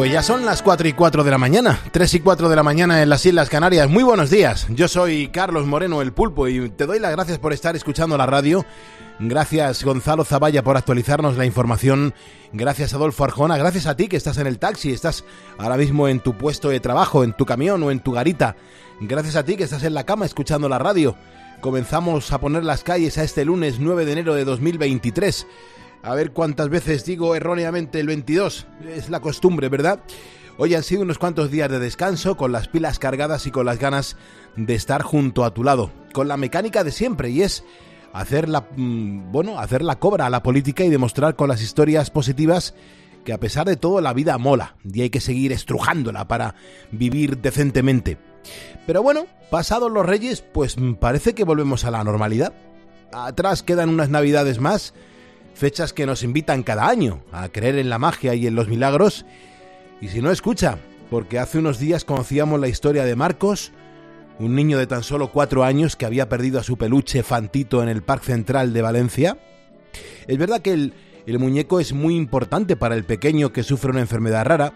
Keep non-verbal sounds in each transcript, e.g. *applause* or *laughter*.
Pues ya son las 4 y 4 de la mañana, 3 y 4 de la mañana en las Islas Canarias. Muy buenos días, yo soy Carlos Moreno el Pulpo y te doy las gracias por estar escuchando la radio. Gracias Gonzalo Zavalla por actualizarnos la información. Gracias Adolfo Arjona, gracias a ti que estás en el taxi, estás ahora mismo en tu puesto de trabajo, en tu camión o en tu garita. Gracias a ti que estás en la cama escuchando la radio. Comenzamos a poner las calles a este lunes 9 de enero de 2023. A ver cuántas veces digo erróneamente el 22. Es la costumbre, ¿verdad? Hoy han sido unos cuantos días de descanso, con las pilas cargadas y con las ganas de estar junto a tu lado, con la mecánica de siempre, y es hacer la, mm, bueno, hacer la cobra a la política y demostrar con las historias positivas que a pesar de todo la vida mola y hay que seguir estrujándola para vivir decentemente. Pero bueno, pasados los reyes, pues parece que volvemos a la normalidad. Atrás quedan unas navidades más, fechas que nos invitan cada año a creer en la magia y en los milagros. Y si no escucha, porque hace unos días conocíamos la historia de Marcos, un niño de tan solo cuatro años que había perdido a su peluche Fantito en el Parque Central de Valencia. Es verdad que el, el muñeco es muy importante para el pequeño que sufre una enfermedad rara.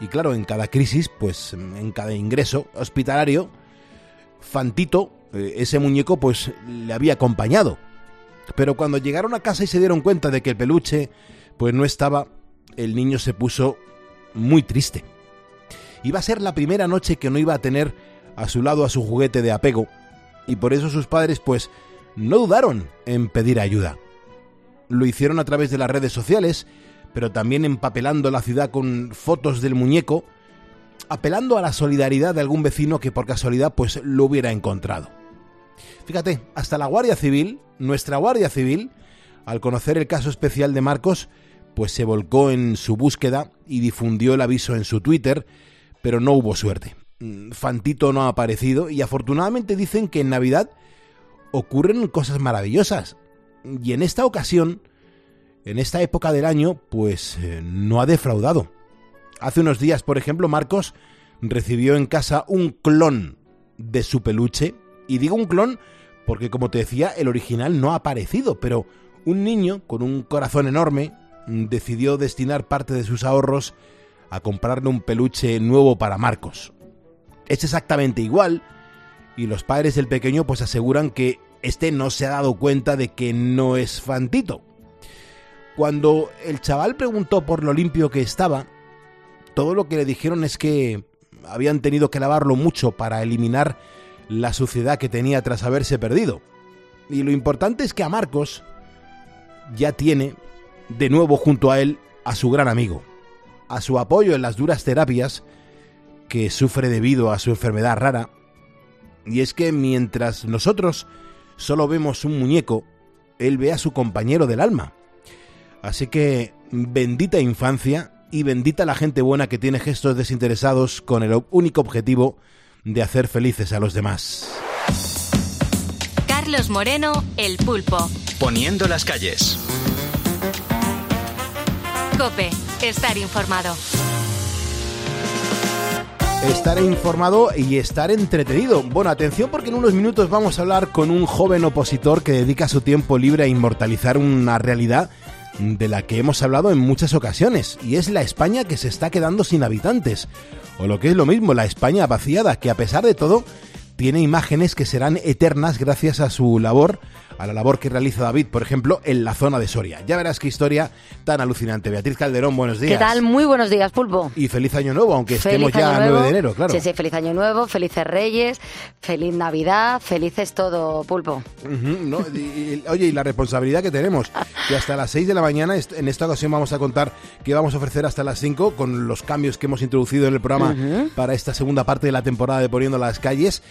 Y claro, en cada crisis, pues en cada ingreso hospitalario, Fantito, eh, ese muñeco, pues le había acompañado. Pero cuando llegaron a casa y se dieron cuenta de que el peluche pues no estaba, el niño se puso muy triste. Iba a ser la primera noche que no iba a tener a su lado a su juguete de apego y por eso sus padres pues no dudaron en pedir ayuda. Lo hicieron a través de las redes sociales, pero también empapelando la ciudad con fotos del muñeco, apelando a la solidaridad de algún vecino que por casualidad pues lo hubiera encontrado. Fíjate, hasta la Guardia Civil, nuestra Guardia Civil, al conocer el caso especial de Marcos, pues se volcó en su búsqueda y difundió el aviso en su Twitter, pero no hubo suerte. Mm, Fantito no ha aparecido y afortunadamente dicen que en Navidad ocurren cosas maravillosas. Y en esta ocasión, en esta época del año, pues eh, no ha defraudado. Hace unos días, por ejemplo, Marcos recibió en casa un clon de su peluche. Y digo un clon porque, como te decía, el original no ha aparecido, pero un niño con un corazón enorme decidió destinar parte de sus ahorros a comprarle un peluche nuevo para Marcos. Es exactamente igual y los padres del pequeño pues aseguran que este no se ha dado cuenta de que no es Fantito. Cuando el chaval preguntó por lo limpio que estaba, todo lo que le dijeron es que habían tenido que lavarlo mucho para eliminar la suciedad que tenía tras haberse perdido. Y lo importante es que a Marcos ya tiene de nuevo junto a él a su gran amigo, a su apoyo en las duras terapias que sufre debido a su enfermedad rara. Y es que mientras nosotros solo vemos un muñeco, él ve a su compañero del alma. Así que bendita infancia y bendita la gente buena que tiene gestos desinteresados con el único objetivo de hacer felices a los demás. Carlos Moreno, El Pulpo. Poniendo las calles. Cope, estar informado. Estar informado y estar entretenido. Bueno, atención porque en unos minutos vamos a hablar con un joven opositor que dedica su tiempo libre a inmortalizar una realidad de la que hemos hablado en muchas ocasiones, y es la España que se está quedando sin habitantes, o lo que es lo mismo, la España vaciada, que a pesar de todo tiene imágenes que serán eternas gracias a su labor a la labor que realiza David, por ejemplo, en la zona de Soria. Ya verás qué historia tan alucinante. Beatriz Calderón, buenos días. ¿Qué tal? Muy buenos días, Pulpo. Y feliz año nuevo, aunque estemos ya a 9 de enero, claro. Sí, sí, feliz año nuevo, felices Reyes, feliz Navidad, felices todo, Pulpo. oye, y la responsabilidad que tenemos, que hasta las 6 de la mañana, en esta ocasión vamos a contar qué vamos a ofrecer hasta las 5 con los cambios que hemos introducido en el programa para esta segunda parte de la temporada de Poniendo las Calles.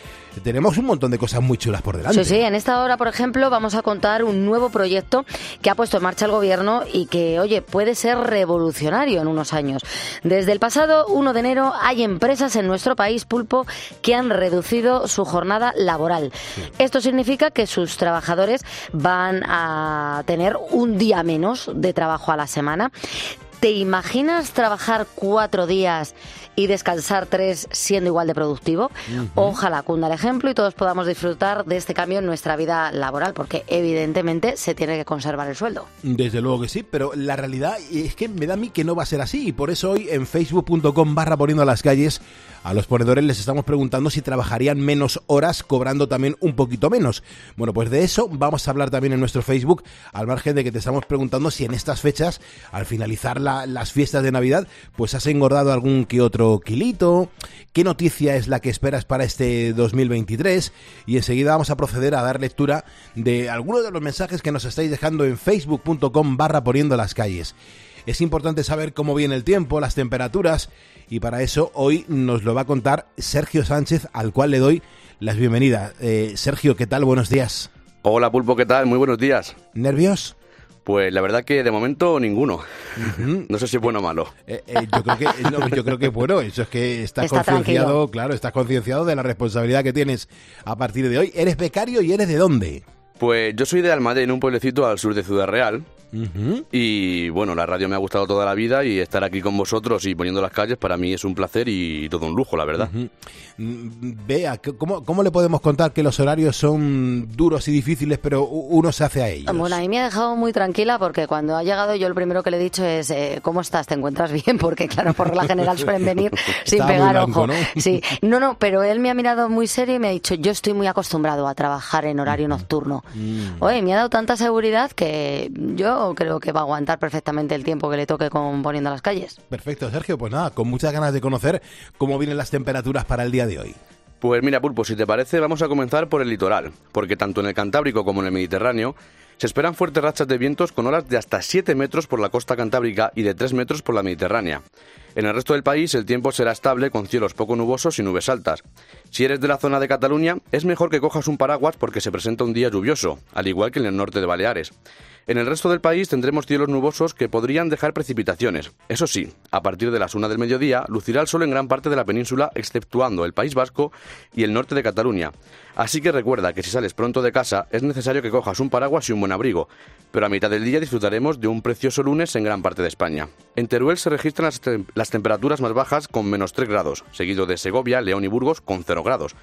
Tenemos un montón de cosas muy chulas por delante. Sí, sí, en esta hora, por ejemplo, vamos a contar un nuevo proyecto que ha puesto en marcha el gobierno y que, oye, puede ser revolucionario en unos años. Desde el pasado 1 de enero hay empresas en nuestro país, Pulpo, que han reducido su jornada laboral. Esto significa que sus trabajadores van a tener un día menos de trabajo a la semana ¿Te imaginas trabajar cuatro días y descansar tres siendo igual de productivo? Ojalá cunda el ejemplo y todos podamos disfrutar de este cambio en nuestra vida laboral, porque evidentemente se tiene que conservar el sueldo. Desde luego que sí, pero la realidad es que me da a mí que no va a ser así y por eso hoy en facebook.com barra poniendo a las calles a los ponedores les estamos preguntando si trabajarían menos horas cobrando también un poquito menos. Bueno, pues de eso vamos a hablar también en nuestro Facebook, al margen de que te estamos preguntando si en estas fechas, al finalizar las fiestas de Navidad, pues has engordado algún que otro kilito, qué noticia es la que esperas para este 2023 y enseguida vamos a proceder a dar lectura de algunos de los mensajes que nos estáis dejando en facebook.com barra poniendo las calles. Es importante saber cómo viene el tiempo, las temperaturas y para eso hoy nos lo va a contar Sergio Sánchez, al cual le doy las bienvenidas. Eh, Sergio, ¿qué tal? Buenos días. Hola Pulpo, ¿qué tal? Muy buenos días. ¿Nervios? Pues la verdad que de momento ninguno. *laughs* No sé si es bueno o malo. Eh, eh, yo, creo que, yo creo que bueno, eso es que estás concienciado, claro, estás concienciado de la responsabilidad que tienes a partir de hoy. ¿Eres becario y eres de dónde? Pues yo soy de Almadén, un pueblecito al sur de Ciudad Real. Y bueno, la radio me ha gustado toda la vida y estar aquí con vosotros y poniendo las calles para mí es un placer y todo un lujo, la verdad. Vea, ¿cómo, ¿cómo le podemos contar que los horarios son duros y difíciles, pero uno se hace a ellos? Bueno, a mí me ha dejado muy tranquila porque cuando ha llegado yo lo primero que le he dicho es eh, ¿cómo estás? ¿Te encuentras bien? *laughs* Porque claro, por la general suelen venir *laughs* sin pegar ojo. ¿no? Sí, no, no, pero él me ha mirado muy serio y me ha dicho yo estoy muy acostumbrado a trabajar en horario nocturno. Mm. Oye, me ha dado tanta seguridad que yo creo que va a aguantar perfectamente el tiempo que le toque con poniendo las calles. Perfecto, Sergio. Pues nada, con muchas ganas de conocer cómo vienen las temperaturas para el día de hoy. Pues mira, Pulpo, si te parece, vamos a comenzar por el litoral, porque tanto en el Cantábrico como en el Mediterráneo se esperan fuertes rachas de vientos con olas de hasta 7 metros por la costa cantábrica y de 3 metros por la Mediterránea. En el resto del país el tiempo será estable con cielos poco nubosos y nubes altas. Si eres de la zona de Cataluña, es mejor que cojas un paraguas porque se presenta un día lluvioso, al igual que en el norte de Baleares. En el resto del país tendremos cielos nubosos que podrían dejar precipitaciones. Eso sí, a partir de las una del mediodía lucirá el sol en gran parte de la península, exceptuando el País Vasco y el norte de Cataluña. Así que recuerda que si sales pronto de casa es necesario que cojas un paraguas y un buen abrigo, pero a mitad del día disfrutaremos de un precioso lunes en gran parte de España. En Teruel se registran las, temperaturas más bajas con menos 3 grados, seguido de Segovia, León y Burgos con 0 grados.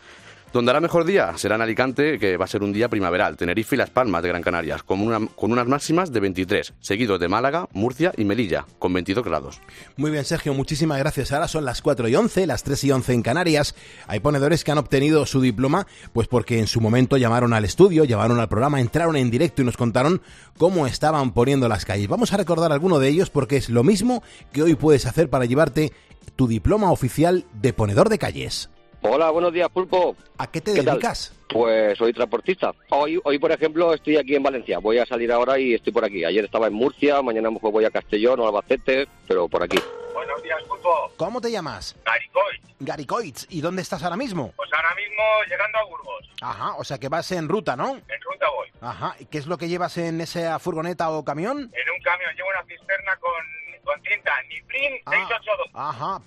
Donde hará mejor día será en Alicante, que va a ser un día primaveral, Tenerife y Las Palmas de Gran Canarias, con, una, con unas máximas de 23, seguido de Málaga, Murcia y Melilla, con 22 grados. Muy bien, Sergio, muchísimas gracias. Ahora son las 4 y 11, las 3 y 11 en Canarias. Hay ponedores que han obtenido su diploma, pues porque en su momento llamaron al estudio, llamaron al programa, entraron en directo y nos contaron cómo estaban poniendo las calles. Vamos a recordar alguno de ellos porque es lo mismo que hoy puedes hacer para llevarte tu diploma oficial de ponedor de calles. Hola, buenos días, Pulpo. ¿A qué te dedicas? Pues soy transportista. Hoy, hoy, por ejemplo, estoy aquí en Valencia. Voy a salir ahora y estoy por aquí. Ayer estaba en Murcia, mañana mejor voy a Castellón o Albacete, pero por aquí. Buenos días, Pulpo. ¿Cómo te llamas? Garicoitz. Garicoitz. ¿Y dónde estás ahora mismo? Pues ahora mismo llegando a Burgos. Ajá, o sea que vas en ruta, ¿no? En ruta voy. Ajá. ¿Y qué es lo que llevas en esa furgoneta o camión? En un camión. Llevo una cisterna con con tinta Niprin ah, 682. Ajá.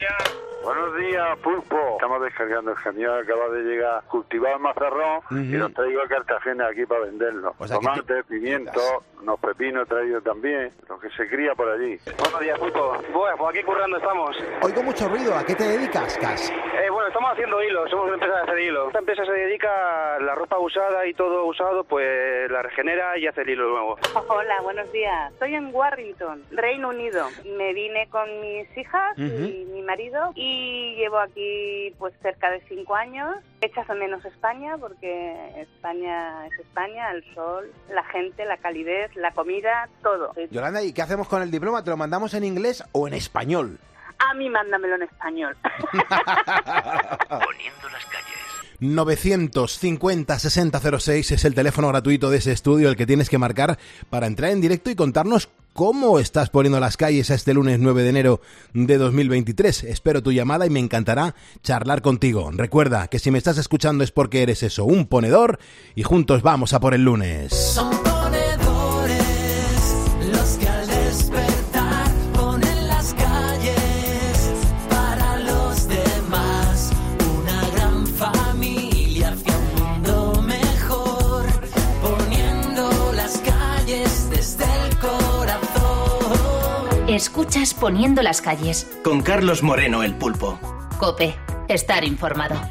Buenos días, Pulpo. Estamos descargando el camión, acaba de llegar cultivado el mazarrón y nos traigo a Cartagena aquí para venderlo. Tomate, pimiento, unos pepinos traídos también, lo que se cría por allí. Buenos días, Pulpo. Bueno, pues aquí currando estamos. Oigo mucho ruido, ¿a qué te dedicas, Cas? Eh, bueno, estamos haciendo hilo, somos una empresa de hacer hilo. Esta empresa se dedica a la ropa usada y todo usado, pues la regenera y hace el hilo nuevo. Hola, buenos días. Estoy en Warrington, Reino Unido me vine con mis hijas y mi marido y llevo aquí pues cerca de cinco años. Echas menos España porque España es España, el sol, la gente, la calidez, la comida, todo. Yolanda, ¿y qué hacemos con el diploma? ¿Te lo mandamos en inglés o en español? A mí mándamelo en español. *laughs* Poniendo las calles. 950 6006 es el teléfono gratuito de ese estudio el que tienes que marcar para entrar en directo y contarnos cómo estás poniendo las calles a este lunes 9 de enero de 2023. Espero tu llamada y me encantará charlar contigo. Recuerda que si me estás escuchando es porque eres eso, un ponedor y juntos vamos a por el lunes. Escuchas Poniendo las calles. Con Carlos Moreno, el pulpo. Cope, estar informado.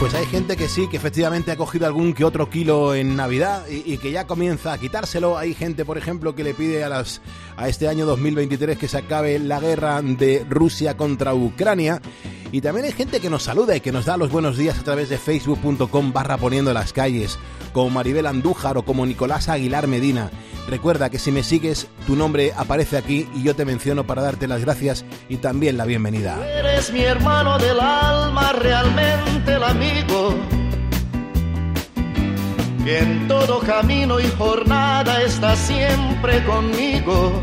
Pues hay gente que sí, que efectivamente ha cogido algún que otro kilo en Navidad y, que ya comienza a quitárselo. Hay gente, por ejemplo, que le pide a, las, a este año 2023 que se acabe la guerra de Rusia contra Ucrania. Y también hay gente que nos saluda y que nos da los buenos días a través de facebook.com barra poniendo las calles, como Maribel Andújar o como Nicolás Aguilar Medina. Recuerda que si me sigues, tu nombre aparece aquí y yo te menciono para darte las gracias y también la bienvenida. eres mi hermano del alma, realmente el amigo. Que en todo camino y jornada está siempre conmigo.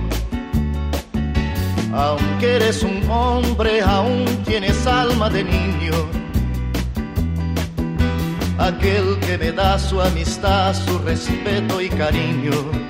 Aunque eres un hombre, aún tienes alma de niño. Aquel que me da su amistad, su respeto y cariño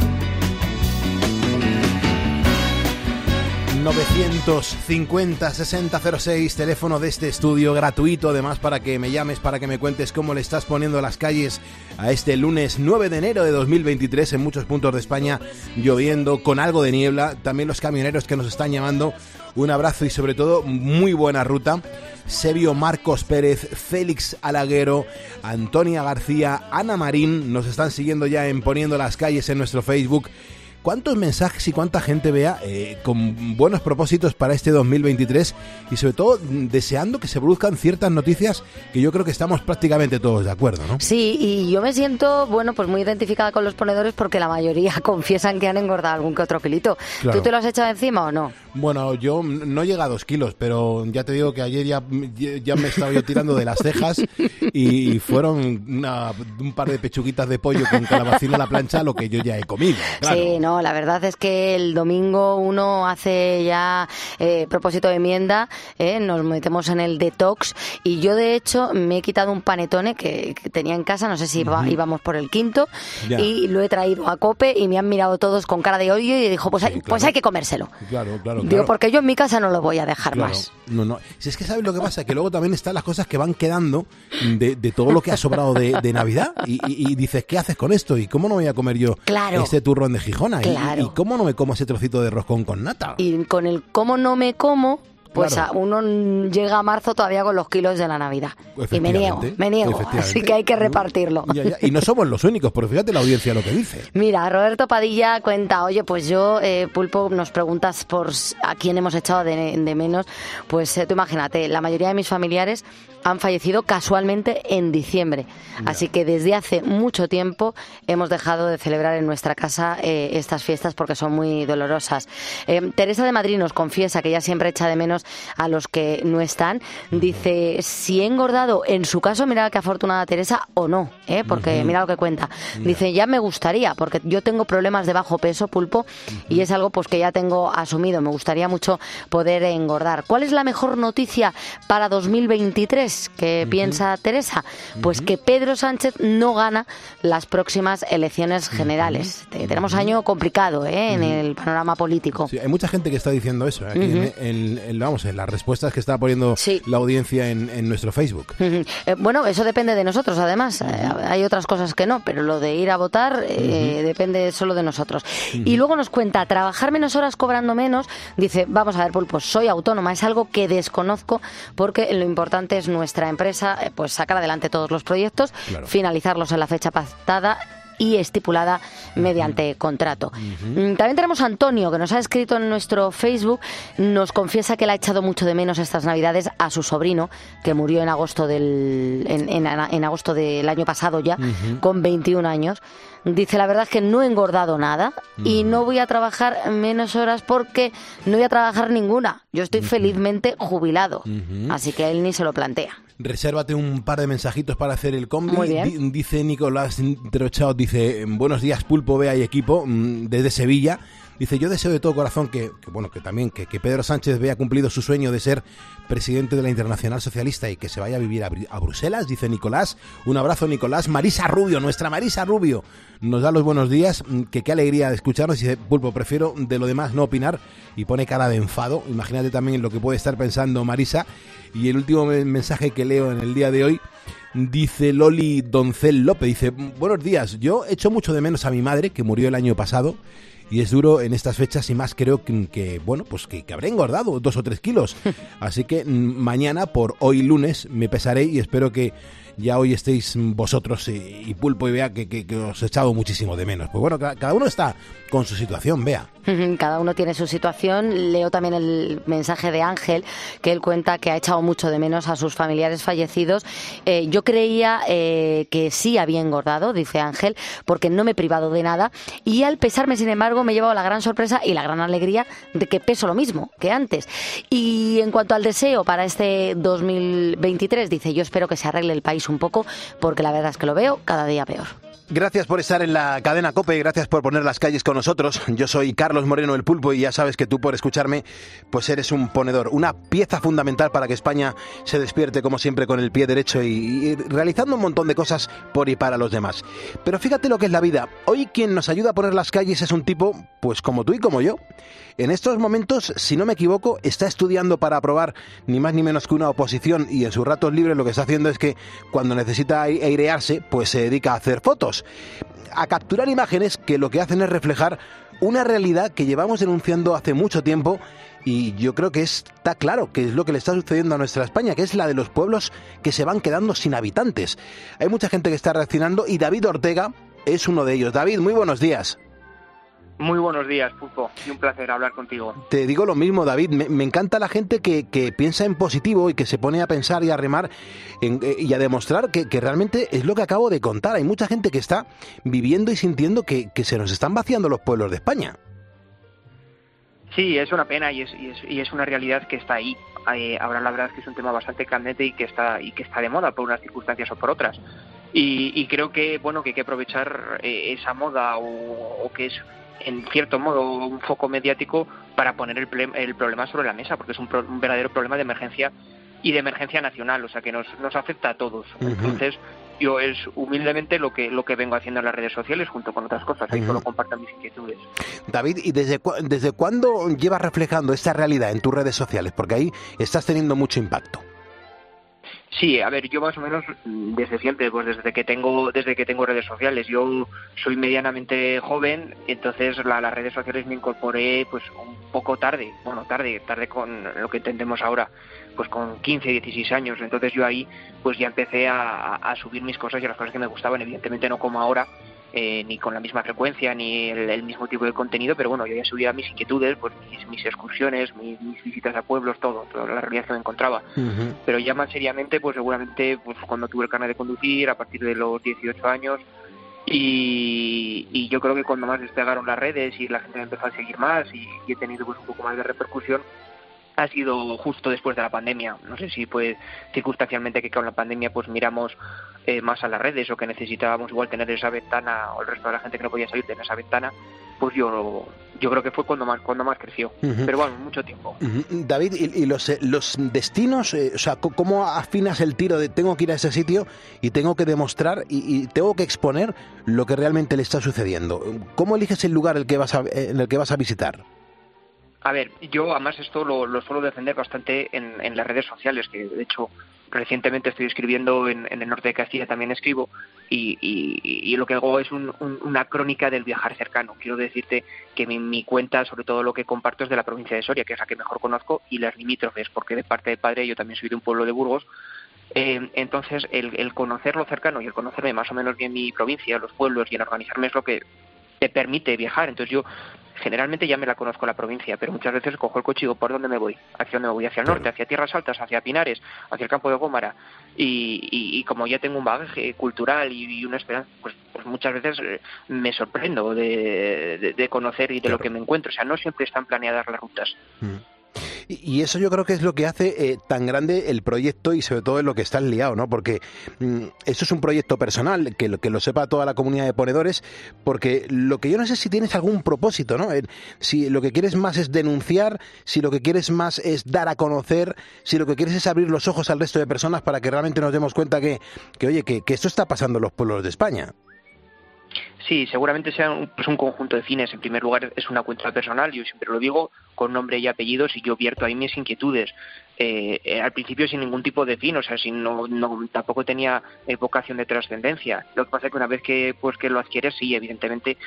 950-6006, teléfono de este estudio gratuito, además para que me llames, para que me cuentes cómo le estás poniendo las calles a este lunes 9 de enero de 2023 en muchos puntos de España, lloviendo, con algo de niebla, también los camioneros que nos están llamando, un abrazo y sobre todo muy buena ruta. Sebio Marcos Pérez, Félix Alaguero, Antonia García, Ana Marín, nos están siguiendo ya en poniendo las calles en nuestro Facebook cuántos mensajes y cuánta gente vea eh, con buenos propósitos para este 2023 y sobre todo deseando que se produzcan ciertas noticias que yo creo que estamos prácticamente todos de acuerdo, ¿no? Sí, y yo me siento, bueno, pues muy identificada con los ponedores porque la mayoría *laughs* confiesan que han engordado algún que otro kilito. ¿Tú te lo has echado encima o no? Bueno, yo no llegué a dos kilos, pero ya te digo que ayer ya, ya me estaba yo tirando de las cejas y fueron un par de pechuguitas de pollo con calabacín a la plancha lo que yo ya he comido. Sí, no, la verdad es que el domingo uno hace ya eh, propósito de enmienda, eh, nos metemos en el detox y yo de hecho me he quitado un panetone que, tenía en casa, no sé si íbamos por el quinto y lo he traído a cope y me han mirado todos con cara de odio y dijo, pues, hay, pues hay que comérselo. Claro, claro. Digo, porque yo en mi casa no lo voy a dejar más. No, no. Si es que sabes lo que pasa, que luego también están las cosas que van quedando de, todo lo que ha sobrado de, Navidad y, dices, ¿qué haces con esto? ¿Y cómo no voy a comer yo este turrón de Gijona? ¿Y, cómo no me como ese trocito de roscón con nata? Y con el cómo no me como, pues a uno llega a marzo todavía con los kilos de la Navidad. Y me niego, me niego. Así que hay que repartirlo. Y no somos los únicos, pero fíjate la audiencia lo que dice. Mira, Roberto Padilla cuenta, oye, pues yo, eh, Pulpo, nos preguntas por a quién hemos echado de, menos. Pues eh, tú imagínate, la mayoría de mis familiares han fallecido casualmente en diciembre. Así que desde hace mucho tiempo hemos dejado de celebrar en nuestra casa eh, estas fiestas porque son muy dolorosas. Teresa de Madrid nos confiesa que ella siempre echa de menos a los que no están. Dice, si he engordado, en su caso, mira qué afortunada Teresa, o no, ¿eh? porque mira lo que cuenta. Dice, ya me gustaría, porque yo tengo problemas de bajo peso, pulpo, y es algo pues que ya tengo asumido. Me gustaría mucho poder engordar. ¿Cuál es la mejor noticia para 2023? ¿Qué piensa Teresa? Pues que Pedro Sánchez no gana las próximas elecciones generales. Tenemos año complicado ¿eh? en el panorama político. hay mucha gente que está diciendo eso. ¿eh? en, vamos, en las respuestas que está poniendo la audiencia en, nuestro Facebook. Eh, bueno, eso depende de nosotros, además. hay otras cosas que no, pero lo de ir a votar depende solo de nosotros. Y luego nos cuenta, trabajar menos horas cobrando menos, dice, vamos a ver, pues soy autónoma, es algo que desconozco porque lo importante es nuestra empresa, pues sacar adelante todos los proyectos, finalizarlos en la fecha pactada y estipulada mediante contrato. Mm, también tenemos a Antonio, que nos ha escrito en nuestro Facebook, nos confiesa que le ha echado mucho de menos estas Navidades a su sobrino, que murió en agosto del, en, agosto del año pasado ya, con 21 años. Dice, la verdad es que no he engordado nada y no voy a trabajar menos horas porque no voy a trabajar ninguna. Yo estoy felizmente jubilado. Así que él ni se lo plantea. Resérvate un par de mensajitos para hacer el combi. Muy bien. dice Nicolás Trochao, dice, buenos días Pulpo, vea y equipo, mm, desde Sevilla. Dice, yo deseo de todo corazón que, bueno, que también que, Pedro Sánchez vea cumplido su sueño de ser presidente de la Internacional Socialista y que se vaya a vivir a, Bruselas, dice Nicolás. Un abrazo, Nicolás. Marisa Rubio, nuestra Marisa Rubio, nos da los buenos días. Mm, que qué alegría de escucharnos. Dice, Pulpo, prefiero de lo demás no opinar y pone cara de enfado. Imagínate también lo que puede estar pensando Marisa. Y el último mensaje que leo en el día de hoy Dice Loli Doncel López, dice, buenos días, yo echo mucho de menos a mi madre, que murió el año pasado, y es duro en estas fechas y más creo que, bueno, pues que, habré engordado dos o tres kilos. *laughs* Así que mm, mañana, por hoy lunes, me pesaré y espero que ya hoy estéis vosotros y, Pulpo y vea que, os he echado muchísimo de menos. Pues bueno, cada uno está con su situación, vea. *laughs* Cada uno tiene su situación. Leo también el mensaje de Ángel, que él cuenta que ha echado mucho de menos a sus familiares fallecidos. Eh, yo creía eh, que sí había engordado, dice Ángel, porque no me he privado de nada. Y al pesarme, sin embargo, me he llevado la gran sorpresa y la gran alegría de que peso lo mismo que antes. Y en cuanto al deseo para este 2023, dice, yo espero que se arregle el país un poco, porque la verdad es que lo veo cada día peor. Gracias por estar en la cadena Cope y gracias por poner las calles con nosotros. Yo soy Carlos Moreno el Pulpo y ya sabes que tú por escucharme pues eres un ponedor, una pieza fundamental para que España se despierte como siempre con el pie derecho y, realizando un montón de cosas por y para los demás. Pero fíjate lo que es la vida. Hoy quien nos ayuda a poner las calles es un tipo pues como tú y como yo. En estos momentos, si no me equivoco, está estudiando para aprobar ni más ni menos que una oposición y en sus ratos libres lo que está haciendo es que cuando necesita airearse pues se dedica a hacer fotos a capturar imágenes que lo que hacen es reflejar una realidad que llevamos denunciando hace mucho tiempo y yo creo que está claro que es lo que le está sucediendo a nuestra España, que es la de los pueblos que se van quedando sin habitantes. Hay mucha gente que está reaccionando y David Ortega es uno de ellos. David, muy buenos días. Muy buenos días, Pulpo, y un placer hablar contigo. Te digo lo mismo, David. Me, encanta la gente que, piensa en positivo y que se pone a pensar y a remar eh, y a demostrar que, realmente es lo que acabo de contar. Hay mucha gente que está viviendo y sintiendo que, se nos están vaciando los pueblos de España. Sí, es una pena y es, y es, una realidad que está ahí. Eh, ahora la verdad es que es un tema bastante candente y que está y que está de moda por unas circunstancias o por otras. Y, creo que bueno que hay que aprovechar eh, esa moda o, o que es en cierto modo un foco mediático para poner el, el problema sobre la mesa, porque es un, verdadero problema de emergencia y de emergencia nacional, o sea que nos, nos afecta a todos. Entonces, yo es humildemente lo que lo que vengo haciendo en las redes sociales junto con otras cosas, ahí solo comparto mis inquietudes. David, ¿y desde, desde cuándo llevas reflejando esta realidad en tus redes sociales? Porque ahí estás teniendo mucho impacto. Sí, a ver, yo más o menos mm, desde siempre, pues desde que tengo desde que tengo redes sociales. Yo soy medianamente joven, entonces la, las redes sociales me incorporé pues un poco tarde, bueno, tarde, tarde con lo que entendemos ahora, pues con 15, 16 años. Entonces yo ahí pues ya empecé a, a subir mis cosas y las cosas que me gustaban, evidentemente no como ahora, eh, ni con la misma frecuencia, ni el, mismo tipo de contenido, pero bueno, yo ya subía mis inquietudes, pues mis, excursiones, mis, visitas a pueblos, todo, toda la realidad que me encontraba. Pero ya más seriamente, pues seguramente pues cuando tuve el carnet de conducir, a partir de los 18 años, y, yo creo que cuando más despegaron las redes y la gente me empezó a seguir más y, he tenido pues un poco más de repercusión, ha sido justo después de la pandemia. No sé si fue circunstancialmente que con la pandemia pues miramos eh, más a las redes o que necesitábamos igual tener esa ventana o el resto de la gente que no podía salir tener esa ventana, pues yo yo creo que fue cuando más cuando más creció. Pero bueno, mucho tiempo. David, ¿y, los, eh, los destinos? Eh, o sea, ¿cómo afinas el tiro de tengo que ir a ese sitio y tengo que demostrar y, tengo que exponer lo que realmente le está sucediendo? ¿Cómo eliges el lugar el que vas en el que vas a visitar? A ver, yo además esto lo, suelo defender bastante en, las redes sociales, que de hecho recientemente estoy escribiendo en, el norte de Castilla, también escribo, y, lo que hago es una crónica del viajar cercano. Quiero decirte que mi, cuenta, sobre todo lo que comparto, es de la provincia de Soria, que es la que mejor conozco, y las limítrofes, porque de parte de padre yo también soy de un pueblo de Burgos, eh, entonces, el, el, conocer lo cercano y el conocerme más o menos bien mi provincia, los pueblos y el organizarme es lo que te permite viajar. Entonces, yo generalmente ya me la conozco la provincia, pero muchas veces cojo el coche y digo, ¿por dónde me voy? ¿Hacia dónde me voy? ¿Hacia el norte? ¿Hacia Tierras Altas? ¿Hacia Pinares? ¿Hacia el campo de Gómara? Y, como ya tengo un bagaje cultural y, una esperanza, pues, pues, muchas veces eh, me sorprendo de, conocer y de lo que me encuentro. O sea, no siempre están planeadas las rutas. Mm. Y eso yo creo que es lo que hace eh, tan grande el proyecto y sobre todo en lo que estás liado, ¿no? Porque mm, eso es un proyecto personal, que lo, que lo sepa toda la comunidad de ponedores, porque lo que yo no sé si tienes algún propósito, ¿no? si lo que quieres más es denunciar, si lo que quieres más es dar a conocer, si lo que quieres es abrir los ojos al resto de personas para que realmente nos demos cuenta que, que oye, que, que esto está pasando en los pueblos de España. Sí, seguramente sea un, pues un conjunto de fines. En primer lugar, es una cuenta personal, yo siempre lo digo, con nombre y apellidos, y yo vierto ahí mis inquietudes. Eh, eh, al principio sin ningún tipo de fin, o sea, sin, no, tampoco tenía eh, vocación de trascendencia. Lo que pasa es que una vez que, pues, que lo adquieres, sí, evidentemente,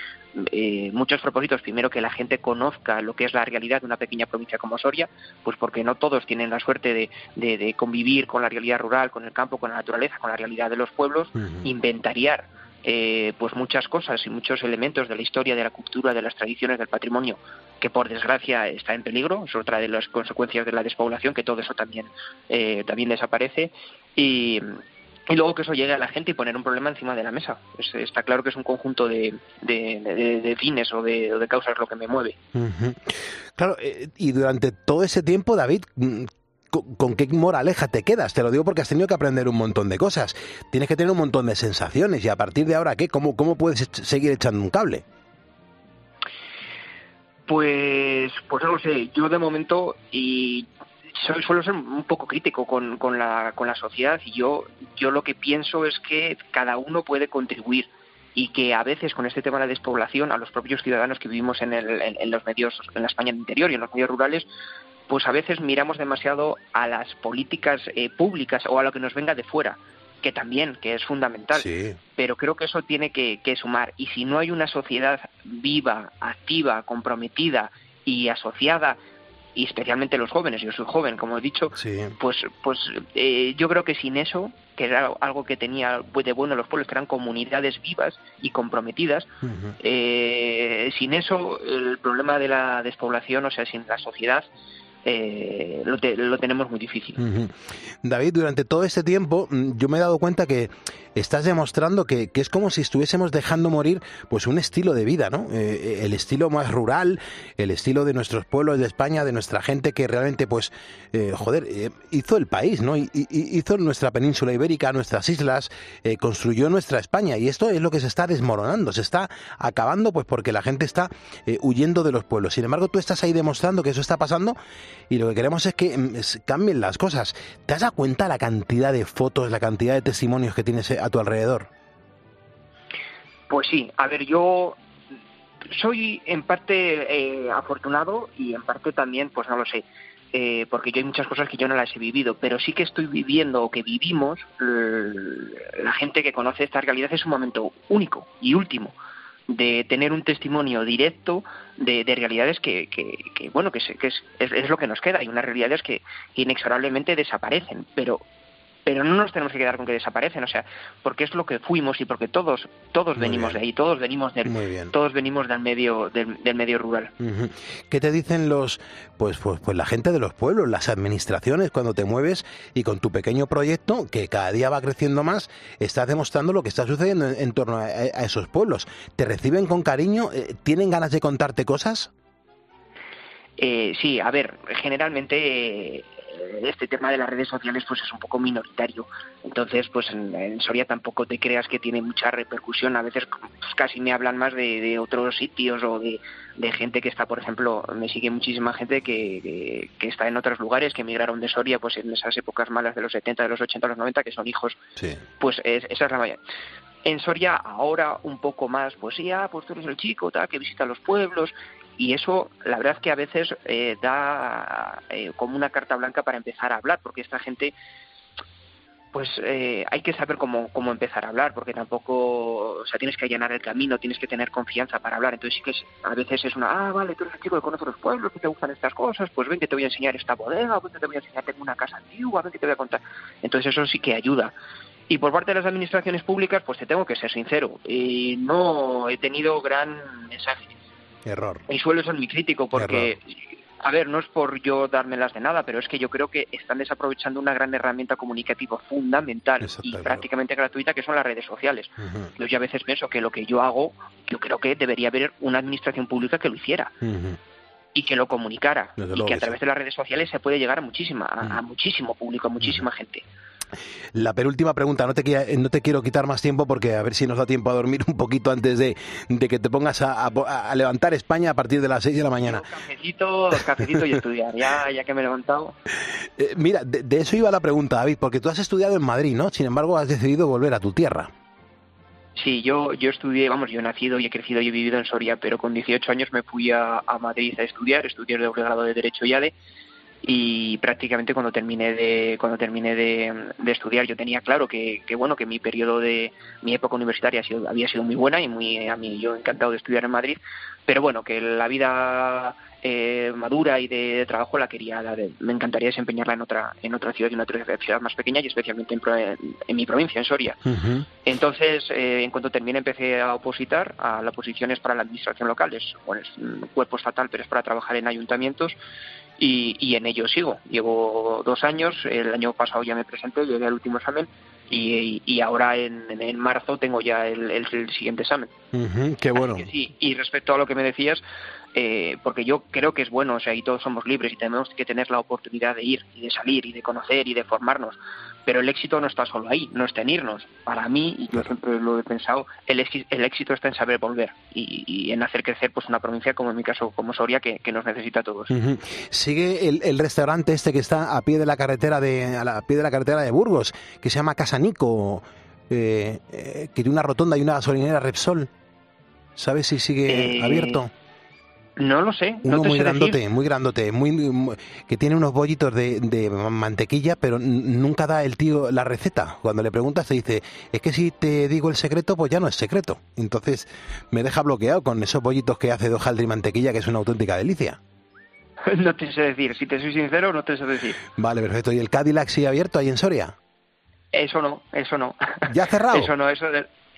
muchos propósitos. Primero, que la gente conozca lo que es la realidad de una pequeña provincia como Soria, pues porque no todos tienen la suerte de, de, convivir con la realidad rural, con el campo, con la naturaleza, con la realidad de los pueblos, inventariar eh, pues muchas cosas y muchos elementos de la historia, de la cultura, de las tradiciones, del patrimonio, que por desgracia está en peligro, es otra de las consecuencias de la despoblación, que todo eso también, eh, también desaparece, y, y luego que eso llegue a la gente y poner un problema encima de la mesa. está claro que es un conjunto de, de, fines o de, de, causas lo que me mueve. Claro, eh, y durante todo ese tiempo, David, con, qué moraleja te quedas. Te lo digo porque has tenido que aprender un montón de cosas. Tienes que tener un montón de sensaciones y a partir de ahora, ¿qué? ¿Cómo, cómo puedes seguir echando un cable? Pues, pues no lo sé. Yo de momento y suelo ser un poco crítico con, con, la, con la sociedad y yo, yo lo que pienso es que cada uno puede contribuir y que a veces con este tema de la despoblación a los propios ciudadanos que vivimos en, el, en, los medios en la España interior y en los medios rurales pues a veces miramos demasiado a las políticas eh, públicas o a lo que nos venga de fuera, que también, que es fundamental. Pero creo que eso tiene que, sumar. Y si no hay una sociedad viva, activa, comprometida y asociada y especialmente los jóvenes, yo soy joven, como he dicho, pues, pues eh, yo creo que sin eso, que era algo que tenía de bueno los pueblos, que eran comunidades vivas y comprometidas, eh, sin eso el problema de la despoblación, o sea, sin la sociedad, eh, lo, lo, tenemos muy difícil. David, durante todo este tiempo mm, yo me he dado cuenta que estás demostrando que, es como si estuviésemos dejando morir pues un estilo de vida, ¿no? Eh, eh, el estilo más rural, el estilo de nuestros pueblos de España, de nuestra gente que realmente pues, joder, hizo el país, ¿no? hizo nuestra península ibérica, nuestras islas, construyó nuestra España y esto es lo que se está desmoronando, se está acabando pues porque la gente está huyendo de los pueblos. Sin embargo, tú estás ahí demostrando que eso está pasando y lo que queremos es que mm, cambien las cosas. ¿Te has dado cuenta la cantidad de fotos, la cantidad de testimonios que tienes eh, a tu alrededor? Pues sí, a ver, yo soy en parte eh, afortunado y en parte también, pues no lo sé, eh, porque yo hay muchas cosas que yo no las he vivido, pero sí que estoy viviendo o que vivimos, la gente que conoce esta realidad es un momento único y último de tener un testimonio directo de, de realidades que, que, bueno que, es, que es, es, lo que nos queda y unas realidades que inexorablemente desaparecen pero pero no nos tenemos que quedar con que desaparecen, o sea, porque es lo que fuimos y porque todos todos venimos de ahí, todos venimos del todos venimos del medio del, medio rural. ¿Qué te dicen los pues, pues pues la gente de los pueblos, las administraciones cuando te mueves y con tu pequeño proyecto que cada día va creciendo más, estás demostrando lo que está sucediendo en, torno a, esos pueblos? ¿Te reciben con cariño? Eh, ¿Tienen ganas de contarte cosas? Eh, sí, a ver, generalmente eh, este tema de las redes sociales pues es un poco minoritario. Entonces, pues en, Soria tampoco te creas que tiene mucha repercusión. A veces pues, casi me hablan más de, otros sitios o de, gente que está, por ejemplo, me sigue muchísima gente que, que, está en otros lugares, que emigraron de Soria pues en esas épocas malas de los 70, de los 80, de los 90, que son hijos. Pues esa es la mayoría. En Soria ahora un poco más, pues ya, pues tú eres el chico, tal, que visita los pueblos, y eso la verdad es que a veces eh, da eh, como una carta blanca para empezar a hablar porque esta gente pues eh, hay que saber cómo, cómo empezar a hablar, porque tampoco, o sea, tienes que allanar el camino, tienes que tener confianza para hablar. Entonces sí que a veces es una, ah, vale, tú eres el chico que conoce los pueblos, que te gustan estas cosas, pues ven que te voy a enseñar esta bodega, ven que te voy a enseñar, tengo una casa antigua, ven que te voy a contar. Entonces eso sí que ayuda. Y por parte de las administraciones públicas, pues te tengo que ser sincero, y no he tenido gran mensaje Error. Y suelo ser muy crítico porque, a ver, no es por yo dármelas de nada, pero es que yo creo que están desaprovechando una gran herramienta comunicativa fundamental y prácticamente gratuita que son las redes sociales. Yo a veces pienso que lo que yo hago, yo creo que debería haber una administración pública que lo hiciera. y que lo comunicara y que a través de las redes sociales se puede llegar a muchísima a, muchísimo público a muchísima gente la penúltima pregunta, no te, no te quiero quitar más tiempo porque a ver si nos da tiempo a dormir *laughs* un poquito antes de, que te pongas a, levantar España a partir de las 6 de la mañana. cafecito, cafecito y estudiar, ya, ya que me he levantado. Eh, mira, de, eso iba la pregunta, David, porque tú has estudiado en Madrid, ¿no? Sin embargo, has decidido volver a tu tierra. Sí, yo, yo estudié, vamos, yo he nacido y he crecido y he vivido en Soria, pero con 18 años me fui a, a Madrid a estudiar, estudié el grado de Derecho y ADE, y prácticamente cuando terminé de cuando terminé de, estudiar yo tenía claro que, que, bueno que mi periodo de mi época universitaria había sido muy buena y muy a mí yo encantado de estudiar en Madrid pero bueno que la vida eh, madura y de, trabajo la quería me encantaría desempeñarla en otra en otra ciudad en otra ciudad más pequeña y especialmente en, mi provincia en Soria. Entonces eh, en cuanto terminé empecé a opositar a las posiciones para la administración local es, bueno, es un cuerpo estatal pero es para trabajar en ayuntamientos y, en ello sigo. Llevo dos años, el año pasado ya me presenté, llegué al último examen y, ahora en, en, marzo tengo ya el, siguiente examen. qué bueno. sí. Y respecto a lo que me decías, eh, porque yo creo que es bueno, o sea, y todos somos libres y tenemos que tener la oportunidad de ir y de salir y de conocer y de formarnos. Pero el éxito no está solo ahí, no está en irnos. Para mí, y yo siempre lo he pensado, el, éxito está en saber volver y, en hacer crecer pues una provincia como en mi caso, como Soria, que, nos necesita a todos. Sigue el, restaurante este que está a pie de la carretera de, a, pie de la carretera de Burgos, que se llama Casanico, eh, eh, que tiene una rotonda y una gasolinera Repsol. ¿Sabes si sigue eh, abierto? No lo sé. Uno muy grandote, muy grandote, muy, que tiene unos bollitos de, mantequilla, pero nunca da el tío la receta. Cuando le preguntas te dice, es que si te digo el secreto, pues ya no es secreto. Entonces me deja bloqueado con esos bollitos que hace de hojaldre y mantequilla, que es una auténtica delicia. *laughs* No te sé decir, si te soy sincero, no te sé decir. Vale, perfecto. ¿Y el Cadillac sigue abierto ahí en Soria? Eso no, eso no. ¿Ya ha cerrado? *laughs* Eso no, eso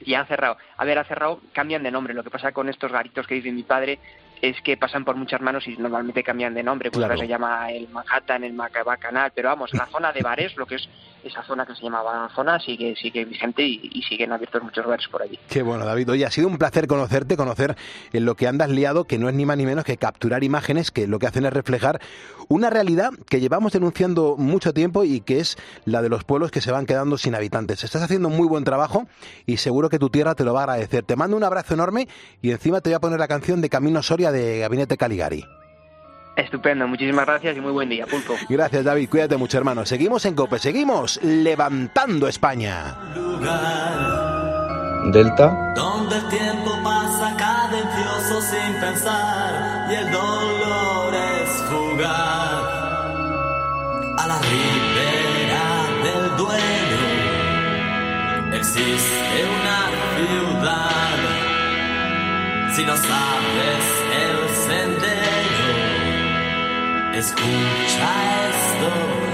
ya ha cerrado. A ver, ha cerrado, cambian de nombre. Lo que pasa con estos garitos que dice mi padre es que pasan por muchas manos y normalmente cambian de nombre, pues ahora se llama el Manhattan, el Macaba Canal, pero vamos, la zona de bares, lo que es esa zona que se llamaba zona, sigue, sigue vigente y, siguen abiertos muchos bares por allí. Qué bueno, David. Oye, ha sido un placer conocerte, conocer en lo que andas liado, que no es ni más ni menos que capturar imágenes que lo que hacen es reflejar una realidad que llevamos denunciando mucho tiempo y que es la de los pueblos que se van quedando sin habitantes. Estás haciendo un muy buen trabajo y seguro que tu tierra te lo va a agradecer. Te mando un abrazo enorme y encima te voy a poner la canción de Camino Soria de Gabinete Caligari. Estupendo, muchísimas gracias y muy buen día, Pulpo. *laughs* Gracias, David. Cuídate mucho, hermano. Seguimos en COPE, seguimos levantando España. Delta. Donde el tiempo pasa cadencioso sin pensar y el dolor es fugaz. A la ribera del duelo existe una ciudad. Si no sabes el sendero Escucha esto,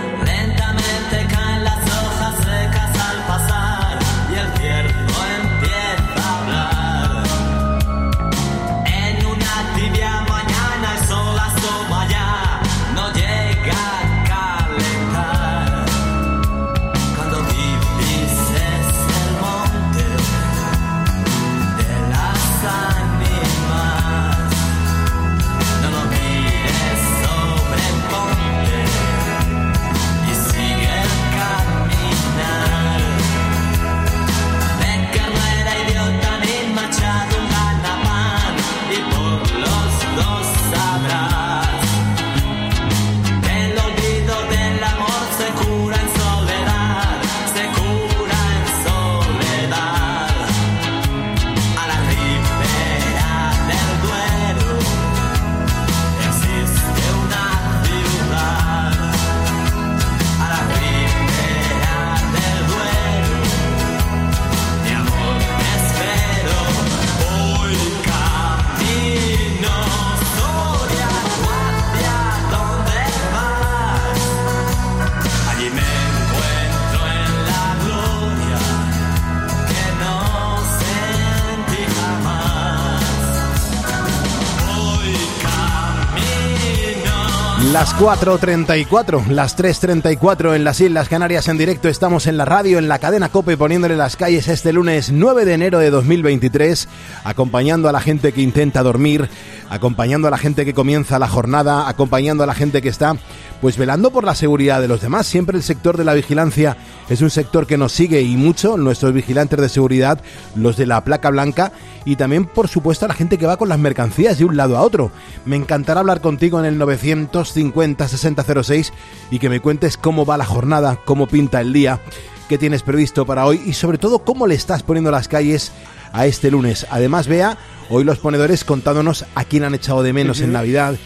4.34, las 3.34 en las Islas Canarias en directo. Estamos en la radio, en la cadena Cope, poniéndole las calles este lunes 9 de enero de 2023, acompañando a la gente que intenta dormir, acompañando a la gente que comienza la jornada, acompañando a la gente que está pues velando por la seguridad de los demás. Siempre el sector de la vigilancia es un sector que nos sigue y mucho, nuestros vigilantes de seguridad, los de la placa blanca y también, por supuesto, a la gente que va con las mercancías de un lado a otro. Me encantará hablar contigo en el 950 6006 y que me cuentes cómo va la jornada, cómo pinta el día, qué tienes previsto para hoy y sobre todo cómo le estás poniendo las calles a este lunes. Además, vea, hoy los ponedores contándonos a quién han echado de menos en Navidad,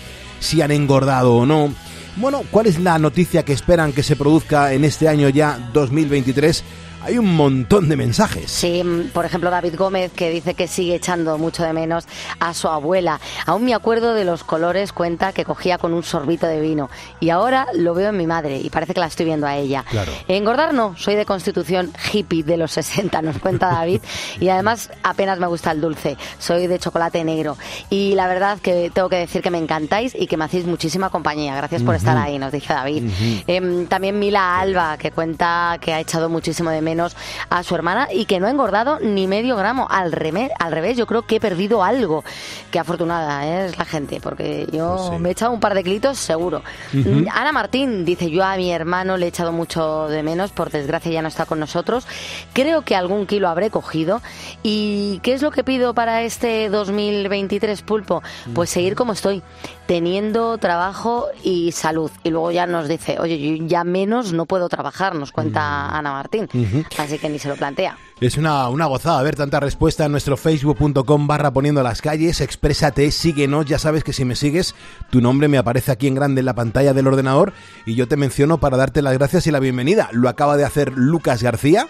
si han engordado o no. Bueno, ¿cuál es la noticia que esperan que se produzca en este año ya 2023? Hay un montón de mensajes. Sí, por ejemplo, David Gómez, que dice que sigue echando mucho de menos a su abuela. Aún me acuerdo de los colores, cuenta que cogía con un sorbito de vino. Y ahora lo veo en mi madre y parece que la estoy viendo a ella. Claro. Engordar no, soy de constitución hippie de los *laughs* 60, nos cuenta David. *laughs* y además apenas me gusta el dulce, soy de chocolate negro. Y la verdad que tengo que decir que me encantáis y que me hacéis muchísima compañía. Gracias por Ujú. estar ahí, nos dice David. Ujú. Em, también Mila Alba, que cuenta que ha echado muchísimo de menos a su hermana y que no ha engordado ni medio gramo. Al, reme- al revés, yo creo que he perdido algo. Qué afortunada ¿eh? es la gente, porque yo me he echado un par de kilitos seguro. Mm, Ana Martín dice, yo a mi hermano le he echado mucho de menos, por desgracia ya no está con nosotros. Creo que algún kilo habré cogido. ¿Y qué es lo que pido para este 2023 pulpo? Pues seguir como estoy, teniendo trabajo y salud. Y luego ya nos dice, oye, yo ya menos no puedo trabajar, nos cuenta Ana Martín. Así que ni se lo plantea. Es una, una gozada ver tanta respuesta en nuestro facebook.com barra poniendo las calles. Exprésate, síguenos. Ya sabes que si me sigues, tu nombre me aparece aquí en grande en la pantalla del ordenador y yo te menciono para darte las gracias y la bienvenida. Lo acaba de hacer Lucas García.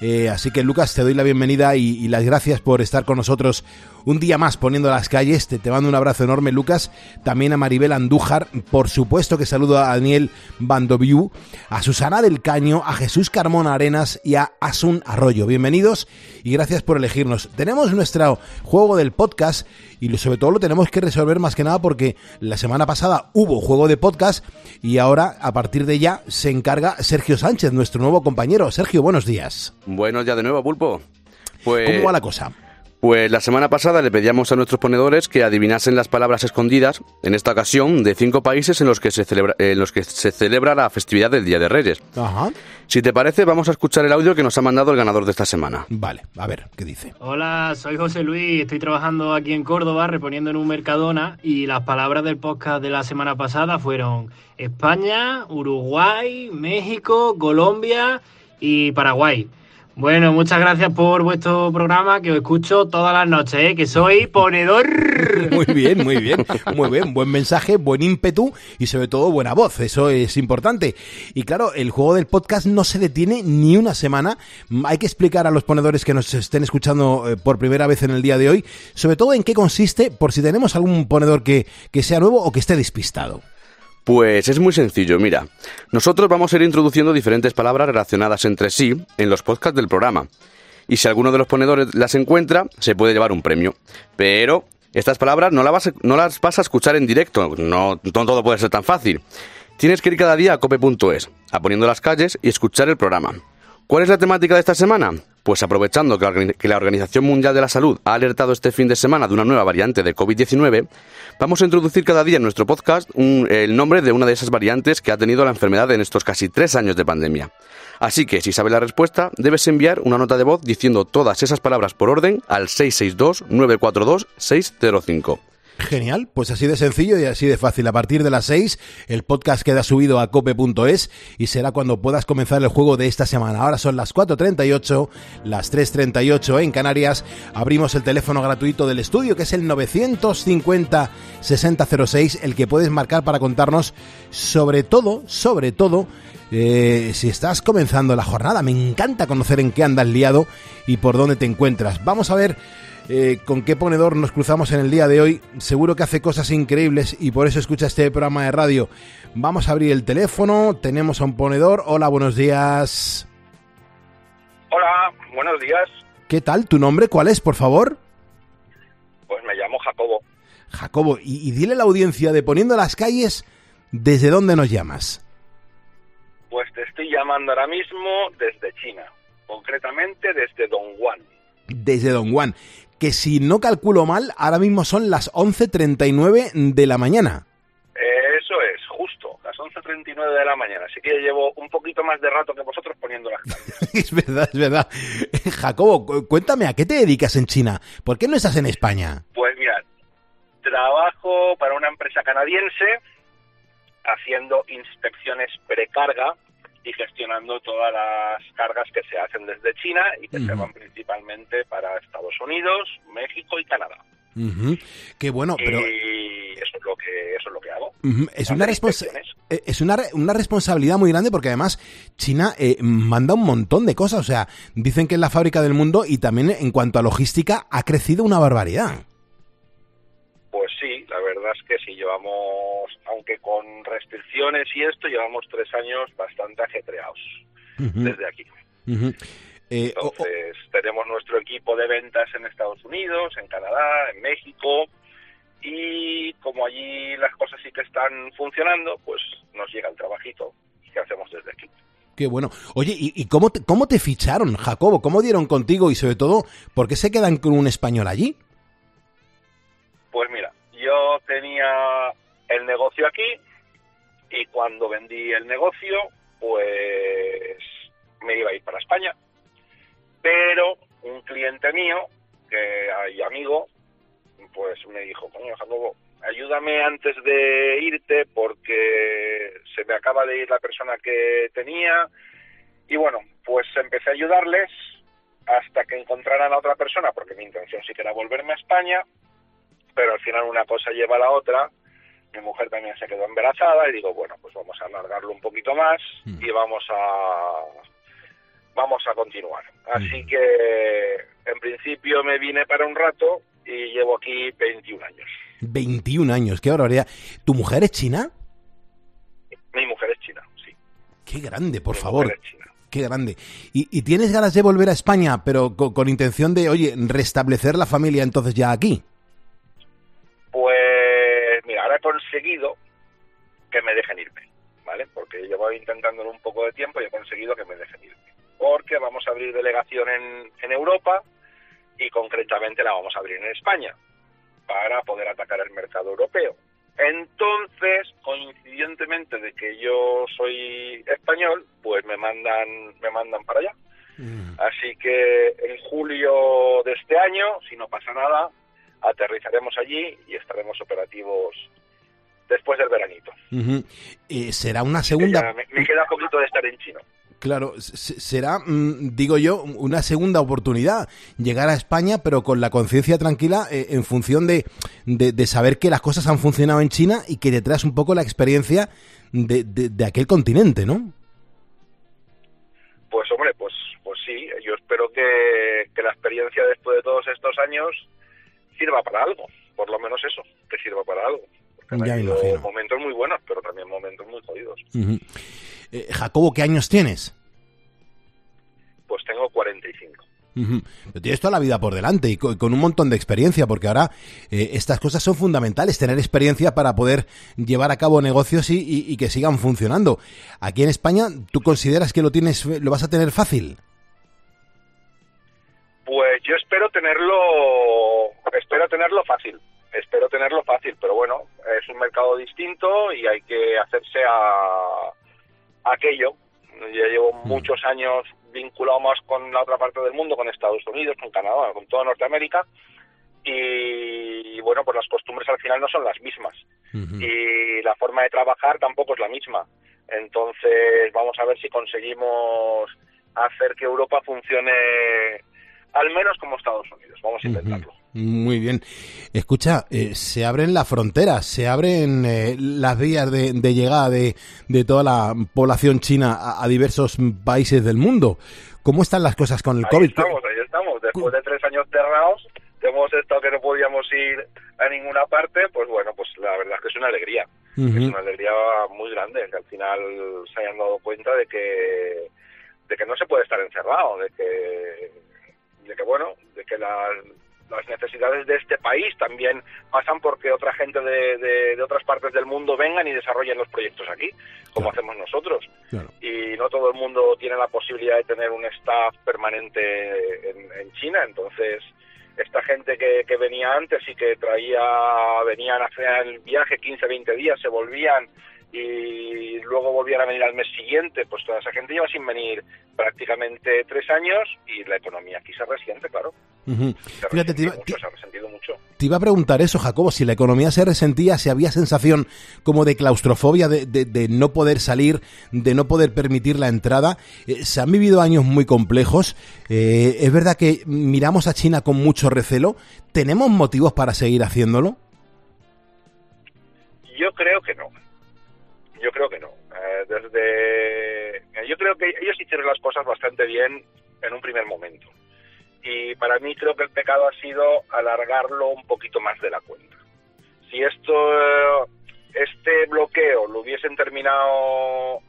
Eh, así que Lucas, te doy la bienvenida y, las gracias por estar con nosotros un día más poniendo las calles. Te, te mando un abrazo enorme, Lucas. También a Maribel Andújar. Por supuesto que saludo a Daniel Bandoviu, a Susana del Caño, a Jesús Carmona Arenas y a Asun Arroyo. Bienvenidos y gracias por elegirnos. Tenemos nuestro juego del podcast y sobre todo lo tenemos que resolver más que nada porque la semana pasada hubo juego de podcast y ahora a partir de ya se encarga Sergio Sánchez, nuestro nuevo compañero. Sergio, buenos días. Buenos días de nuevo, Pulpo. Pues, ¿Cómo va la cosa? Pues la semana pasada le pedíamos a nuestros ponedores que adivinasen las palabras escondidas, en esta ocasión de cinco países en los que se celebra, en los que se celebra la festividad del Día de Reyes. Ajá. Si te parece, vamos a escuchar el audio que nos ha mandado el ganador de esta semana. Vale, a ver, ¿qué dice? Hola, soy José Luis, estoy trabajando aquí en Córdoba reponiendo en un Mercadona y las palabras del podcast de la semana pasada fueron España, Uruguay, México, Colombia y Paraguay. Bueno, muchas gracias por vuestro programa que os escucho todas las noches, ¿eh? que soy ponedor. *laughs* Muy bien, muy bien, muy bien, buen mensaje, buen ímpetu y sobre todo buena voz, eso es importante. Y claro, el juego del podcast no se detiene ni una semana. Hay que explicar a los ponedores que nos estén escuchando eh, por primera vez en el día de hoy, sobre todo en qué consiste, por si tenemos algún ponedor que, que sea nuevo o que esté despistado. Pues es muy sencillo, mira. Nosotros vamos a ir introduciendo diferentes palabras relacionadas entre sí en los podcasts del programa. Y si alguno de los ponedores las encuentra, se puede llevar un premio. Pero estas palabras no, las vas a, escuchar en directo, no, no todo puede ser tan fácil. Tienes que ir cada día a cope.es, a poniendo las calles y escuchar el programa. ¿Cuál es la temática de esta semana? Pues aprovechando que la, Organización Mundial de la Salud ha alertado este fin de semana de una nueva variante de COVID-19, vamos a introducir cada día en nuestro podcast el nombre de una de esas variantes que ha tenido la enfermedad en estos casi tres años de pandemia. Así que si sabes la respuesta, debes enviar una nota de voz diciendo todas esas palabras por orden al 662-942-605. Genial, pues así de sencillo y así de fácil. A partir de las 6, el podcast queda subido a cope.es y será cuando puedas comenzar el juego de esta semana. Ahora son las 4.38, las 3.38 en Canarias. Abrimos el teléfono gratuito del estudio, que es el 950-6006, el que puedes marcar para contarnos sobre todo, sobre todo, eh, si estás comenzando la jornada. Me encanta conocer en qué andas liado y por dónde te encuentras. Vamos a ver eh, con qué ponedor nos cruzamos en el día de hoy. Seguro que hace cosas increíbles y por eso escucha este programa de radio. Vamos a abrir el teléfono. Tenemos a un ponedor. Hola, buenos días. Hola, buenos días. ¿Qué tal? ¿Tu nombre cuál es, por favor? Pues me llamo Jacobo. Jacobo, y, y dile a la audiencia de Poniendo las calles ¿desde dónde nos llamas? Pues te estoy llamando ahora mismo desde China, concretamente desde Dongguan. Desde Don Juan, que si no calculo mal, ahora mismo son las 11.39 de la mañana. Eh, Eso es, justo, las 11.39 de la mañana. Así que llevo un poquito más de rato que vosotros poniendo las *laughs* calles. es verdad, es verdad. Jacobo, cu- cuéntame, ¿a qué te dedicas en China? ¿Por qué no estás en España? Pues mira, trabajo para una empresa canadiense haciendo inspecciones precarga y gestionando todas las cargas que se hacen desde China y que se van principalmente para Estados Unidos, México y Canadá. Ujú. Qué bueno, pero Y eso es lo que eso es lo que hago. es una, eh, es una, re- una responsabilidad muy grande porque además China eh, manda un montón de cosas. O sea, dicen que es la fábrica del mundo y también en cuanto a logística ha crecido una barbaridad. Verdad es que sí, llevamos, aunque con restricciones y esto, llevamos tres años bastante ajetreados Ujú, desde aquí. ujú. Eh, o- o- Entonces, tenemos nuestro equipo de ventas en Estados Unidos, en Canadá, en México, y como allí las cosas sí que están funcionando, pues nos llega el trabajito que hacemos desde aquí. Qué bueno. Oye, ¿y, y cómo, te, cómo te ficharon, Jacobo? ¿Cómo dieron contigo? Y sobre todo, ¿por qué se quedan con un español allí? Pues mira, yo tenía el negocio aquí y cuando vendí el negocio, pues me iba a ir para España. Pero un cliente mío, que hay amigo, pues me dijo, coño, Jacobo, ayúdame antes de irte porque se me acaba de ir la persona que tenía. Y bueno, pues empecé a ayudarles hasta que encontraran a otra persona, porque mi intención sí que era volverme a España, pero al final una cosa lleva a la otra. Mi mujer también se quedó embarazada y digo, bueno, pues vamos a alargarlo un poquito más y vamos a vamos a continuar. Así que en principio me vine para un rato y llevo aquí 21 años. 21 años, qué barbaridad. ¿Tu mujer es china? Mi mujer es china, sí. Qué grande, por Mi favor. mujer es china. Qué grande. ¿Y, y tienes ganas de volver a España, pero co- con, intención de, oye, restablecer la familia entonces ya aquí? Conseguido que me dejen irme, ¿vale? Porque llevo intentándolo un poco de tiempo y he conseguido que me dejen irme. Porque vamos a abrir delegación en, en Europa y concretamente la vamos a abrir en España para poder atacar el mercado europeo. Entonces, coincidentemente de que yo soy español, pues me mandan me mandan para allá. Así que en julio de este año, si no pasa nada, aterrizaremos allí y estaremos operativos después del veranito. Eh, será una segunda... me, me queda poquito de estar en chino. Claro, será, mm, digo yo, una segunda oportunidad llegar a España, pero con la conciencia tranquila eh, en función de, de, de saber que las cosas han funcionado en China y que te traes un poco la experiencia de, de- de aquel continente, ¿no? Pues hombre, pues pues sí, yo espero que, que la experiencia después de todos estos años sirva para algo, por lo menos eso, que sirva para algo. Ya imagino. momentos muy buenos, pero también momentos muy jodidos. Eh, Jacobo, ¿qué años tienes? Pues tengo 45. Ujú. Pero tienes toda la vida por delante y co- con, un montón de experiencia, porque ahora eh, estas cosas son fundamentales, tener experiencia para poder llevar a cabo negocios y, y- y que sigan funcionando. Aquí en España, ¿tú consideras que lo tienes, lo vas a tener fácil? Pues yo espero tenerlo, espero tenerlo fácil, espero tenerlo fácil, pero bueno, es un mercado distinto y hay que hacerse a, a aquello. Ya llevo muchos años vinculado más con la otra parte del mundo, con Estados Unidos, con Canadá, con toda Norteamérica, y bueno, pues las costumbres al final no son las mismas y la forma de trabajar tampoco es la misma. Entonces vamos a ver si conseguimos hacer que Europa funcione al menos como Estados Unidos. Vamos a intentarlo. Muy bien. Escucha, eh, se abren las fronteras, se abren eh, las vías de, de llegada de, de toda la población china a, a diversos países del mundo. ¿Cómo están las cosas con el Ahí COVID? estamos, ahí estamos. Después de tres años cerrados, hemos estado que no podíamos ir a ninguna parte, pues bueno, pues la verdad es que es una alegría. Es una alegría muy grande, que al final se hayan dado cuenta de que de que no se puede estar encerrado, de que de que bueno, de que la las necesidades de este país también pasan porque otra gente de, de- de otras partes del mundo vengan y desarrollen los proyectos aquí, como hacemos nosotros. Y no todo el mundo tiene la posibilidad de tener un staff permanente en, en China, entonces esta gente que, que venía antes y que traía, venían a hacer el viaje 15, 20 días, se volvían y luego volvían a venir al mes siguiente, pues toda esa gente lleva sin venir prácticamente tres años y la economía aquí se resiente, claro. Se Fíjate, te iba, mucho, se ha resentido mucho. te iba a preguntar eso, Jacobo, si la economía se resentía, si había sensación como de claustrofobia, de, de- de no poder salir, de no poder permitir la entrada. Eh, se han vivido años muy complejos. Eh, es verdad que miramos a China con mucho recelo. ¿Tenemos motivos para seguir haciéndolo? Yo creo que no. Yo creo que no. Eh, desde, eh, yo creo que ellos hicieron las cosas bastante bien en un primer momento. Y para mí creo que el pecado ha sido alargarlo un poquito más de la cuenta. Si esto, eh, este bloqueo lo hubiesen terminado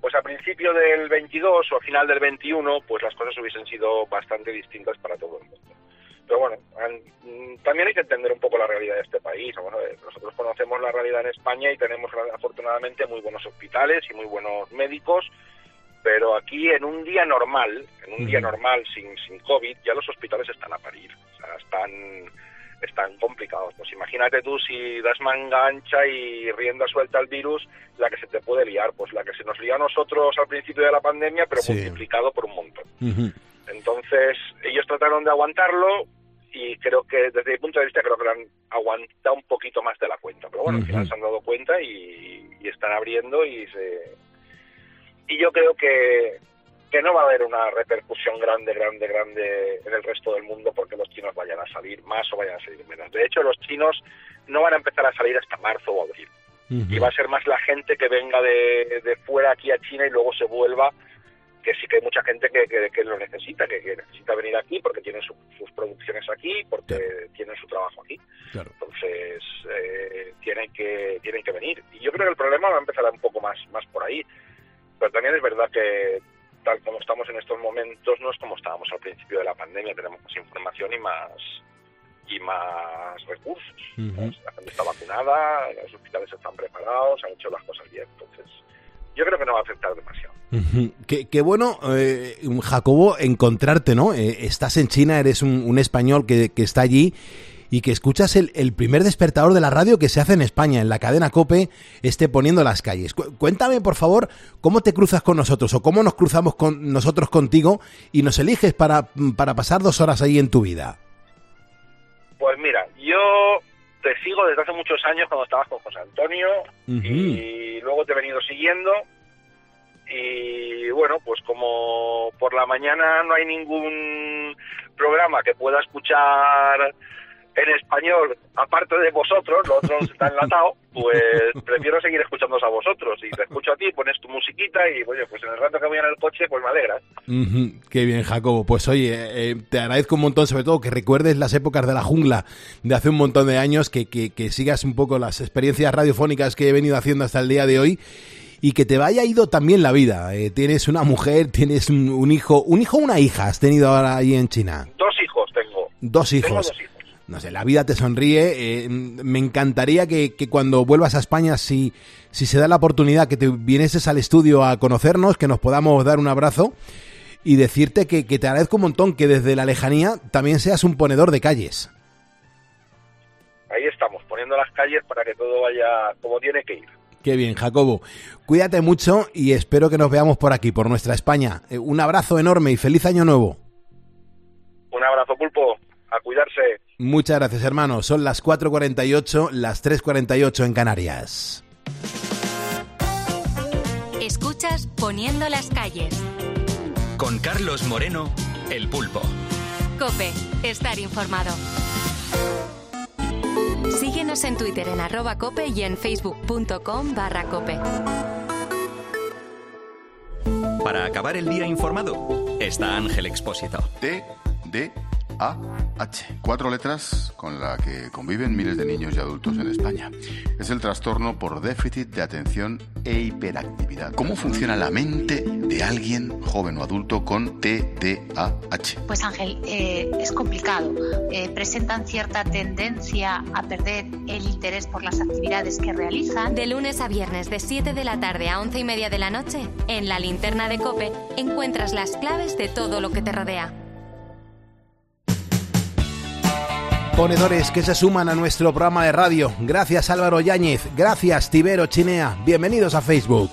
pues a principio del 22 o a final del 21, pues las cosas hubiesen sido bastante distintas para todo el mundo. Pero bueno, mm, también hay que entender un poco la realidad de este país. Bueno, eh, nosotros conocemos la realidad en España y tenemos afortunadamente muy buenos hospitales y muy buenos médicos, pero aquí en un día normal, en un día normal sin, sin COVID, ya los hospitales están a parir. O sea, están, están complicados. Pues imagínate tú si das manga ancha y rienda suelta al virus, la que se te puede liar, pues la que se nos lió a nosotros al principio de la pandemia, pero Sí. multiplicado por un montón. Entonces, ellos trataron de aguantarlo y creo que, desde mi punto de vista, creo que lo han aguantado un poquito más de la cuenta. Pero bueno, al final se han dado cuenta y, y están abriendo y se... Y yo creo que, que no va a haber una repercusión grande, grande, grande en el resto del mundo porque los chinos vayan a salir más o vayan a salir menos. De hecho, los chinos no van a empezar a salir hasta marzo o abril. Y va a ser más la gente que venga de, de fuera aquí a China y luego se vuelva, que sí que hay mucha gente que, que, que lo necesita, que, que necesita venir aquí porque tienen su- sus producciones aquí, porque tienen su trabajo aquí. Entonces, eh, tienen, que, tienen que venir. Y yo creo que el problema va a empezar un poco más, más por ahí. Pero también es verdad que tal como estamos en estos momentos no es como estábamos al principio de la pandemia, tenemos más información y más y más recursos. La gente está vacunada, los hospitales están preparados, han hecho las cosas bien. Entonces, yo creo que no va a afectar demasiado. Qué, qué bueno, eh, Jacobo, encontrarte, ¿no? Eh, estás en China, eres un, un español que, que está allí y que escuchas el, el primer despertador de la radio que se hace en España, en la cadena COPE, esté poniendo las calles. Cu- cuéntame, por favor, cómo te cruzas con nosotros o cómo nos cruzamos con nosotros contigo y nos eliges para, para pasar dos horas ahí en tu vida. Pues mira, yo te sigo desde hace muchos años cuando estabas con José Antonio y luego te he venido siguiendo. Y bueno, pues como por la mañana no hay ningún programa que pueda escuchar en español, aparte de vosotros, lo otro *laughs* está enlatado, pues prefiero seguir escuchándoos a vosotros. Y te escucho a ti, pones tu musiquita y, oye, pues en el rato que voy en el coche, pues me alegra. Ujú, Qué bien, Jacobo. Pues oye, eh, te agradezco un montón, sobre todo que recuerdes las épocas de la jungla de hace un montón de años, que, que, que sigas un poco las experiencias radiofónicas que he venido haciendo hasta el día de hoy y que te vaya ido también la vida. Eh, tienes una mujer, tienes un, un hijo, un hijo o una hija has tenido ahora ahí en China. Dos hijos tengo. Dos Tengo hijos. dos hijos. No sé, la vida te sonríe. eh, me encantaría que, que cuando vuelvas a España, si, si se da la oportunidad, que te vinieses al estudio a conocernos, que nos podamos dar un abrazo y decirte que, que te agradezco un montón que desde la lejanía también seas un ponedor de calles. Ahí estamos, poniendo las calles para que todo vaya como tiene que ir. Qué bien, Jacobo. Cuídate mucho y espero que nos veamos por aquí, por nuestra España. Eh, un abrazo enorme y feliz año nuevo. Un abrazo, pulpo. A cuidarse. Muchas gracias, hermano. Son las 4.48, las 3.48 en Canarias. Escuchas Poniendo las calles. Con Carlos Moreno, el pulpo. Cope, estar informado. Síguenos en Twitter en arroba cope y en facebook.com barra cope. Para acabar el día informado, está Ángel Expósito. T, D, TDAH, cuatro letras con la que conviven miles de niños y adultos en España. Es el trastorno por déficit de atención e hiperactividad. ¿Cómo funciona la mente de alguien joven o adulto con TDAH? Pues Ángel, eh, es complicado. Eh, presentan cierta tendencia a perder el interés por las actividades que realizan. De lunes a viernes, de 7 de la tarde a 11 y media de la noche, en la linterna de Cope encuentras las claves de todo lo que te rodea. Ponedores que se suman a nuestro programa de radio. Gracias Álvaro Yáñez, gracias Tibero Chinea. Bienvenidos a Facebook.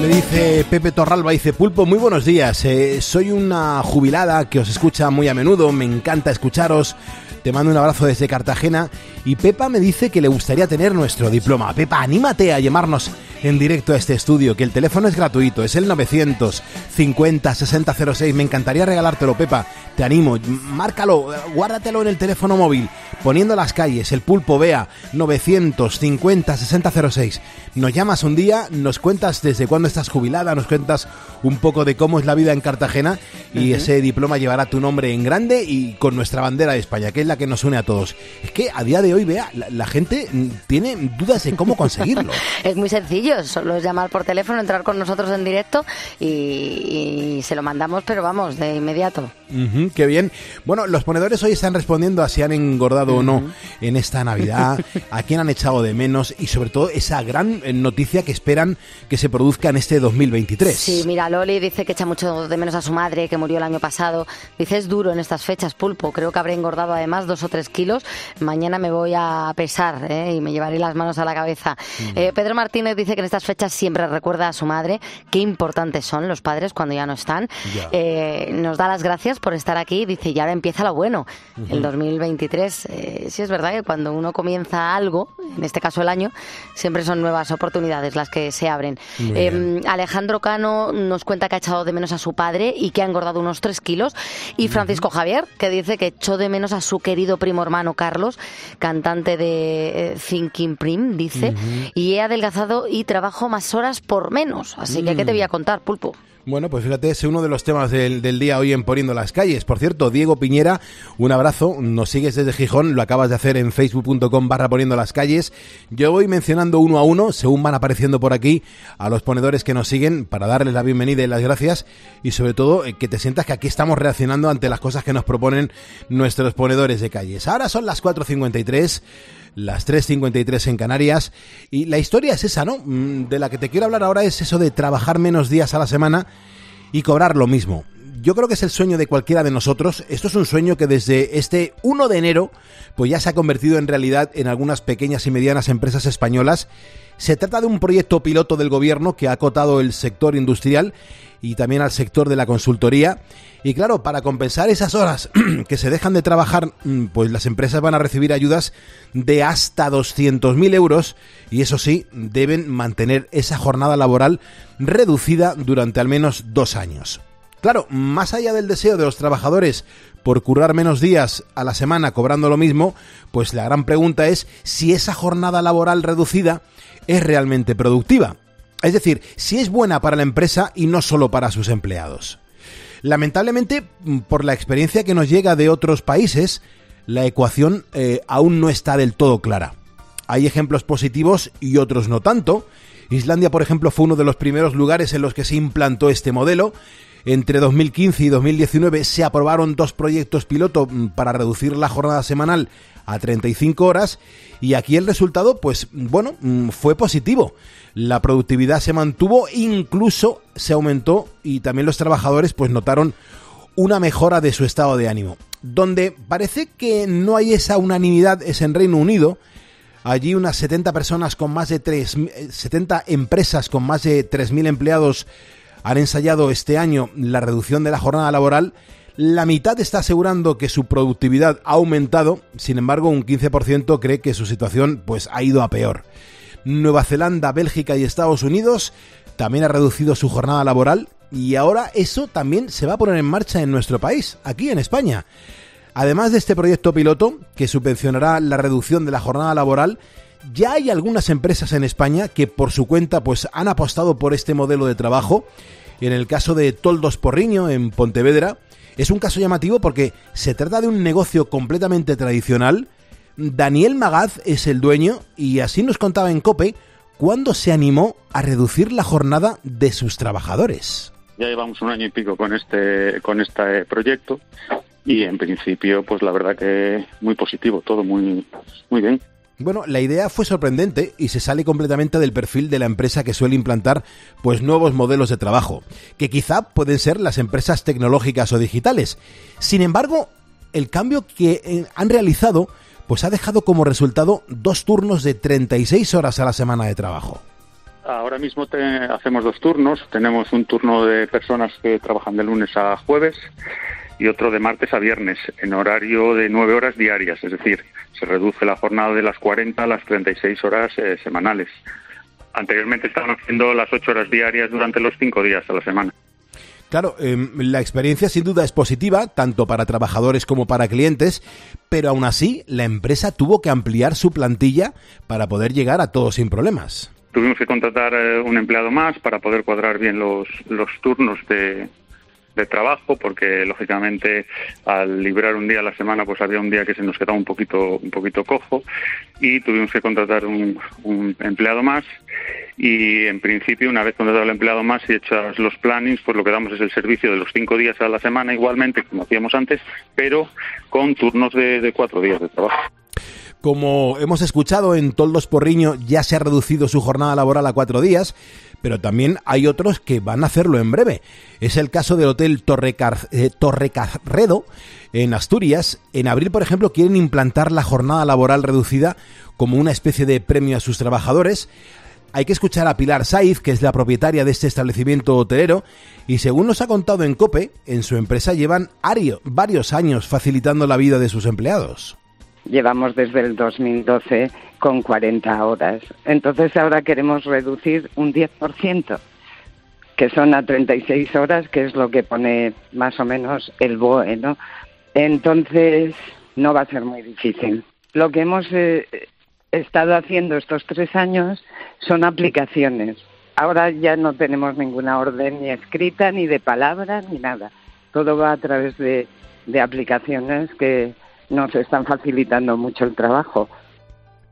Me dice Pepe Torralba, dice Pulpo, muy buenos días. eh, soy una jubilada que os escucha muy a menudo, me encanta escucharos. Te mando un abrazo desde Cartagena. Y Pepa me dice que le gustaría tener nuestro diploma. Pepa, anímate a llamarnos en directo a este estudio, que el teléfono es gratuito, es el 950 6006. Me encantaría regalártelo, Pepa. Te animo, márcalo, guárdatelo en el teléfono móvil, poniendo las calles, el pulpo vea 950 6006. Nos llamas un día, nos cuentas desde cuándo estás jubilada, nos cuentas un poco de cómo es la vida en Cartagena y ese diploma llevará tu nombre en grande y con nuestra bandera de España, que la que nos une a todos. Es que a día de hoy, vea, la, la gente mm, tiene dudas de cómo conseguirlo. *laughs* Es muy sencillo, solo es llamar por teléfono, entrar con nosotros en directo y, y se lo mandamos, pero vamos, de inmediato. Qué bien. Bueno, los ponedores hoy están respondiendo a si han engordado o no en esta Navidad, *laughs* a quién han echado de menos y sobre todo esa gran eh, noticia que esperan que se produzca en este 2023. Sí, mira, Loli dice que echa mucho de menos a su madre, que murió el año pasado. Dice, es duro en estas fechas, pulpo. Creo que habré engordado además dos o tres kilos. Mañana me voy a pesar ¿eh? y me llevaré las manos a la cabeza. Eh, Pedro Martínez dice que en estas fechas siempre recuerda a su madre qué importantes son los padres cuando ya no están. Ya. Eh, nos da las gracias por estar aquí. Dice, y ahora empieza lo bueno. Ujú. El 2023, eh, sí es verdad que cuando uno comienza algo, en este caso el año, siempre son nuevas oportunidades las que se abren. Bien. Alejandro Cano nos cuenta que ha echado de menos a su padre y que ha engordado unos 3 kilos. Y Francisco Javier, que dice que echó de menos a su querido primo hermano Carlos, cantante de eh, Thinking Prim, dice, y he adelgazado y trabajo más horas por menos. Así que, ¿qué te Mm. voy a contar, Pulpo? Bueno, pues fíjate, es uno de los temas del, del día hoy en Poniendo las Calles. Por cierto, Diego Piñera, un abrazo, nos sigues desde Gijón, lo acabas de hacer en facebook.com barra Poniendo las Calles. Yo voy mencionando uno a uno, según van apareciendo por aquí, a los ponedores que nos siguen, para darles la bienvenida y las gracias, y sobre todo eh, que te sientas que aquí estamos reaccionando ante las cosas que nos proponen nuestros ponedores de calles. Ahora son las 4.53 las 3.53 en Canarias. Y la historia es esa, ¿no? Mm, De la que te quiero hablar ahora es eso de trabajar menos días a la semana y cobrar lo mismo. Yo creo que es el sueño de cualquiera de nosotros. Esto es un sueño que desde este 1 de enero pues ya se ha convertido en realidad en algunas pequeñas y medianas empresas españolas. Se trata de un proyecto piloto del gobierno que ha acotado el sector industrial y también al sector de la consultoría. Y claro, para compensar esas horas *clears throat* que se dejan de trabajar, mm, pues las empresas van a recibir ayudas de hasta 200.000 euros y eso sí, deben mantener esa jornada laboral reducida durante al menos dos años. Claro, más allá del deseo de los trabajadores por currar menos días a la semana cobrando lo mismo, pues la gran pregunta es si esa jornada laboral reducida es realmente productiva. Es decir, si es buena para la empresa y no solo para sus empleados. Lamentablemente, mm, por la experiencia que nos llega de otros países, la ecuación eh, aún no está del todo clara. Hay ejemplos positivos y otros no tanto. Islandia, por ejemplo, fue uno de los primeros lugares en los que se implantó este modelo. Entre 2015 y 2019 se aprobaron dos proyectos piloto mm, para reducir la jornada semanal a 35 horas y aquí el resultado, pues bueno, mm, fue positivo. La productividad se mantuvo, incluso se aumentó y también los trabajadores pues notaron una mejora de su estado de ánimo. Donde parece que no hay esa unanimidad es en Reino Unido. Allí unas 70 personas con más de 3, 70 empresas con más de 3.000 empleados han ensayado este año la reducción de la jornada laboral. La mitad está asegurando que su productividad ha aumentado, sin embargo un 15% cree que su situación pues ha ido a peor. Nueva Zelanda, Bélgica y Estados Unidos también ha reducido su jornada laboral y ahora eso también se va a poner en marcha en nuestro país, aquí en España. Además de este proyecto piloto, que subvencionará la reducción de la jornada laboral, ya hay algunas empresas en España que por su cuenta pues han apostado por este modelo de trabajo. En el caso de Toldos Porriño en Pontevedra, es un caso llamativo porque se trata de un negocio completamente tradicional. Daniel Magaz es el dueño y así nos contaba en Cope cuando se animó a reducir la jornada de sus trabajadores. Ya llevamos un año y pico con este con este proyecto y en principio pues la verdad que muy positivo, todo muy muy bien. Bueno, la idea fue sorprendente y se sale completamente del perfil de la empresa que suele implantar pues nuevos modelos de trabajo, que quizá pueden ser las empresas tecnológicas o digitales. Sin embargo, el cambio que eh, han realizado pues ha dejado como resultado dos turnos de 36 horas a la semana de trabajo. Ahora mismo te- hacemos dos turnos. Tenemos un turno de personas que trabajan de lunes a jueves y otro de martes a viernes en horario de nueve horas diarias. Es decir, se reduce la jornada de las 40 a las 36 horas eh, semanales. Anteriormente estaban haciendo las ocho horas diarias durante los cinco días a la semana. Claro, em, la experiencia sin duda es positiva, tanto para trabajadores como para clientes, pero aún así la empresa tuvo que ampliar su plantilla para poder llegar a todo sin problemas. Tuvimos que contratar eh, un empleado más para poder cuadrar bien los, los turnos de, de trabajo, porque lógicamente al librar un día a la semana, pues había un día que se nos quedaba un poquito, un poquito cojo y tuvimos que contratar un, un empleado más. Y en principio, una vez contratado el empleado más y hechos los plannings, pues lo que damos es el servicio de los cinco días a la semana igualmente, como hacíamos antes, pero con turnos de, de cuatro días de trabajo. Como hemos escuchado, en Toldos Porriño ya se ha reducido su jornada laboral a cuatro días, pero también hay otros que van a hacerlo en breve. Es el caso del Hotel eh, Torrecarredo en Asturias. En abril, por ejemplo, quieren implantar la jornada laboral reducida como una especie de premio a sus trabajadores. Hay que escuchar a Pilar Saiz, que es la propietaria de este establecimiento hotelero, y según nos ha contado en COPE, en su empresa llevan ario- varios años facilitando la vida de sus empleados. Llevamos desde el 2012 con 40 horas. Entonces ahora queremos reducir un 10%, que son a 36 horas, que es lo que pone más o menos el BOE. Entonces no va a ser muy difícil. Lo que hemos eh, estado haciendo estos tres años son aplicaciones. Ahora ya no tenemos ninguna orden ni escrita, ni de palabra, ni nada. Todo va a través de aplicaciones que nos están facilitando mucho el trabajo.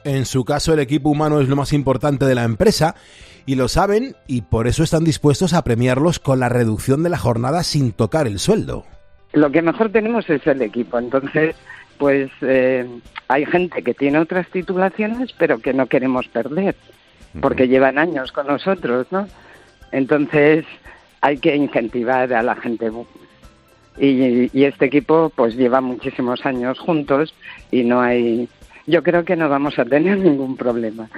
En su caso, el equipo humano es lo más importante de la empresa y lo saben y por eso están dispuestos a premiarlos con la reducción de la jornada sin tocar el sueldo. Lo que mejor tenemos es el equipo. Entonces, pues eh, hay gente que tiene otras titulaciones, pero que no queremos perder, porque llevan años con nosotros, ¿no? Entonces, hay que incentivar a la gente. Y, este equipo, pues lleva muchísimos años juntos y no hay. Yo creo que no vamos a tener *laughs* ningún problema.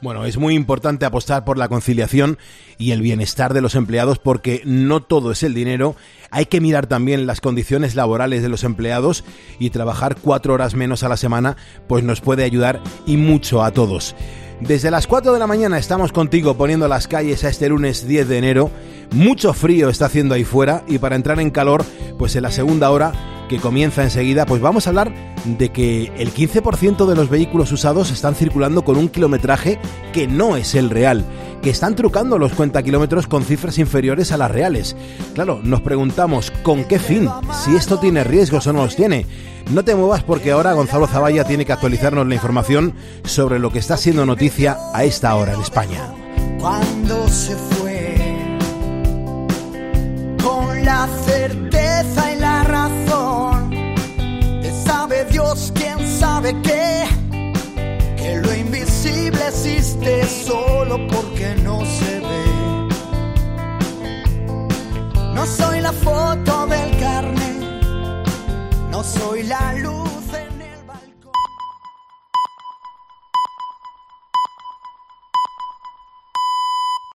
Bueno, es muy importante apostar por la conciliación y el bienestar de los empleados porque no todo es el dinero. Hay que mirar también las condiciones laborales de los empleados y trabajar cuatro horas menos a la semana pues nos puede ayudar y mucho a todos. Desde las 4 de la mañana estamos contigo poniendo las calles a este lunes 10 de enero Mucho frío está haciendo ahí fuera y para entrar en calor, pues en la segunda hora que comienza enseguida, pues vamos a hablar de que el 15% de los vehículos usados están circulando con un kilometraje que no es el real, que están trucando los cuenta kilómetros con cifras inferiores a las reales. Claro, nos preguntamos con qué fin, si esto tiene riesgos o no los tiene. No te muevas porque ahora Gonzalo Zavalla tiene que actualizarnos la información sobre lo que está siendo noticia a esta hora en España. cuando se fue la certeza y la razón. Que sabe Dios, quién sabe qué. Que lo invisible existe solo porque no se ve. No soy la foto del carne, no soy la luz.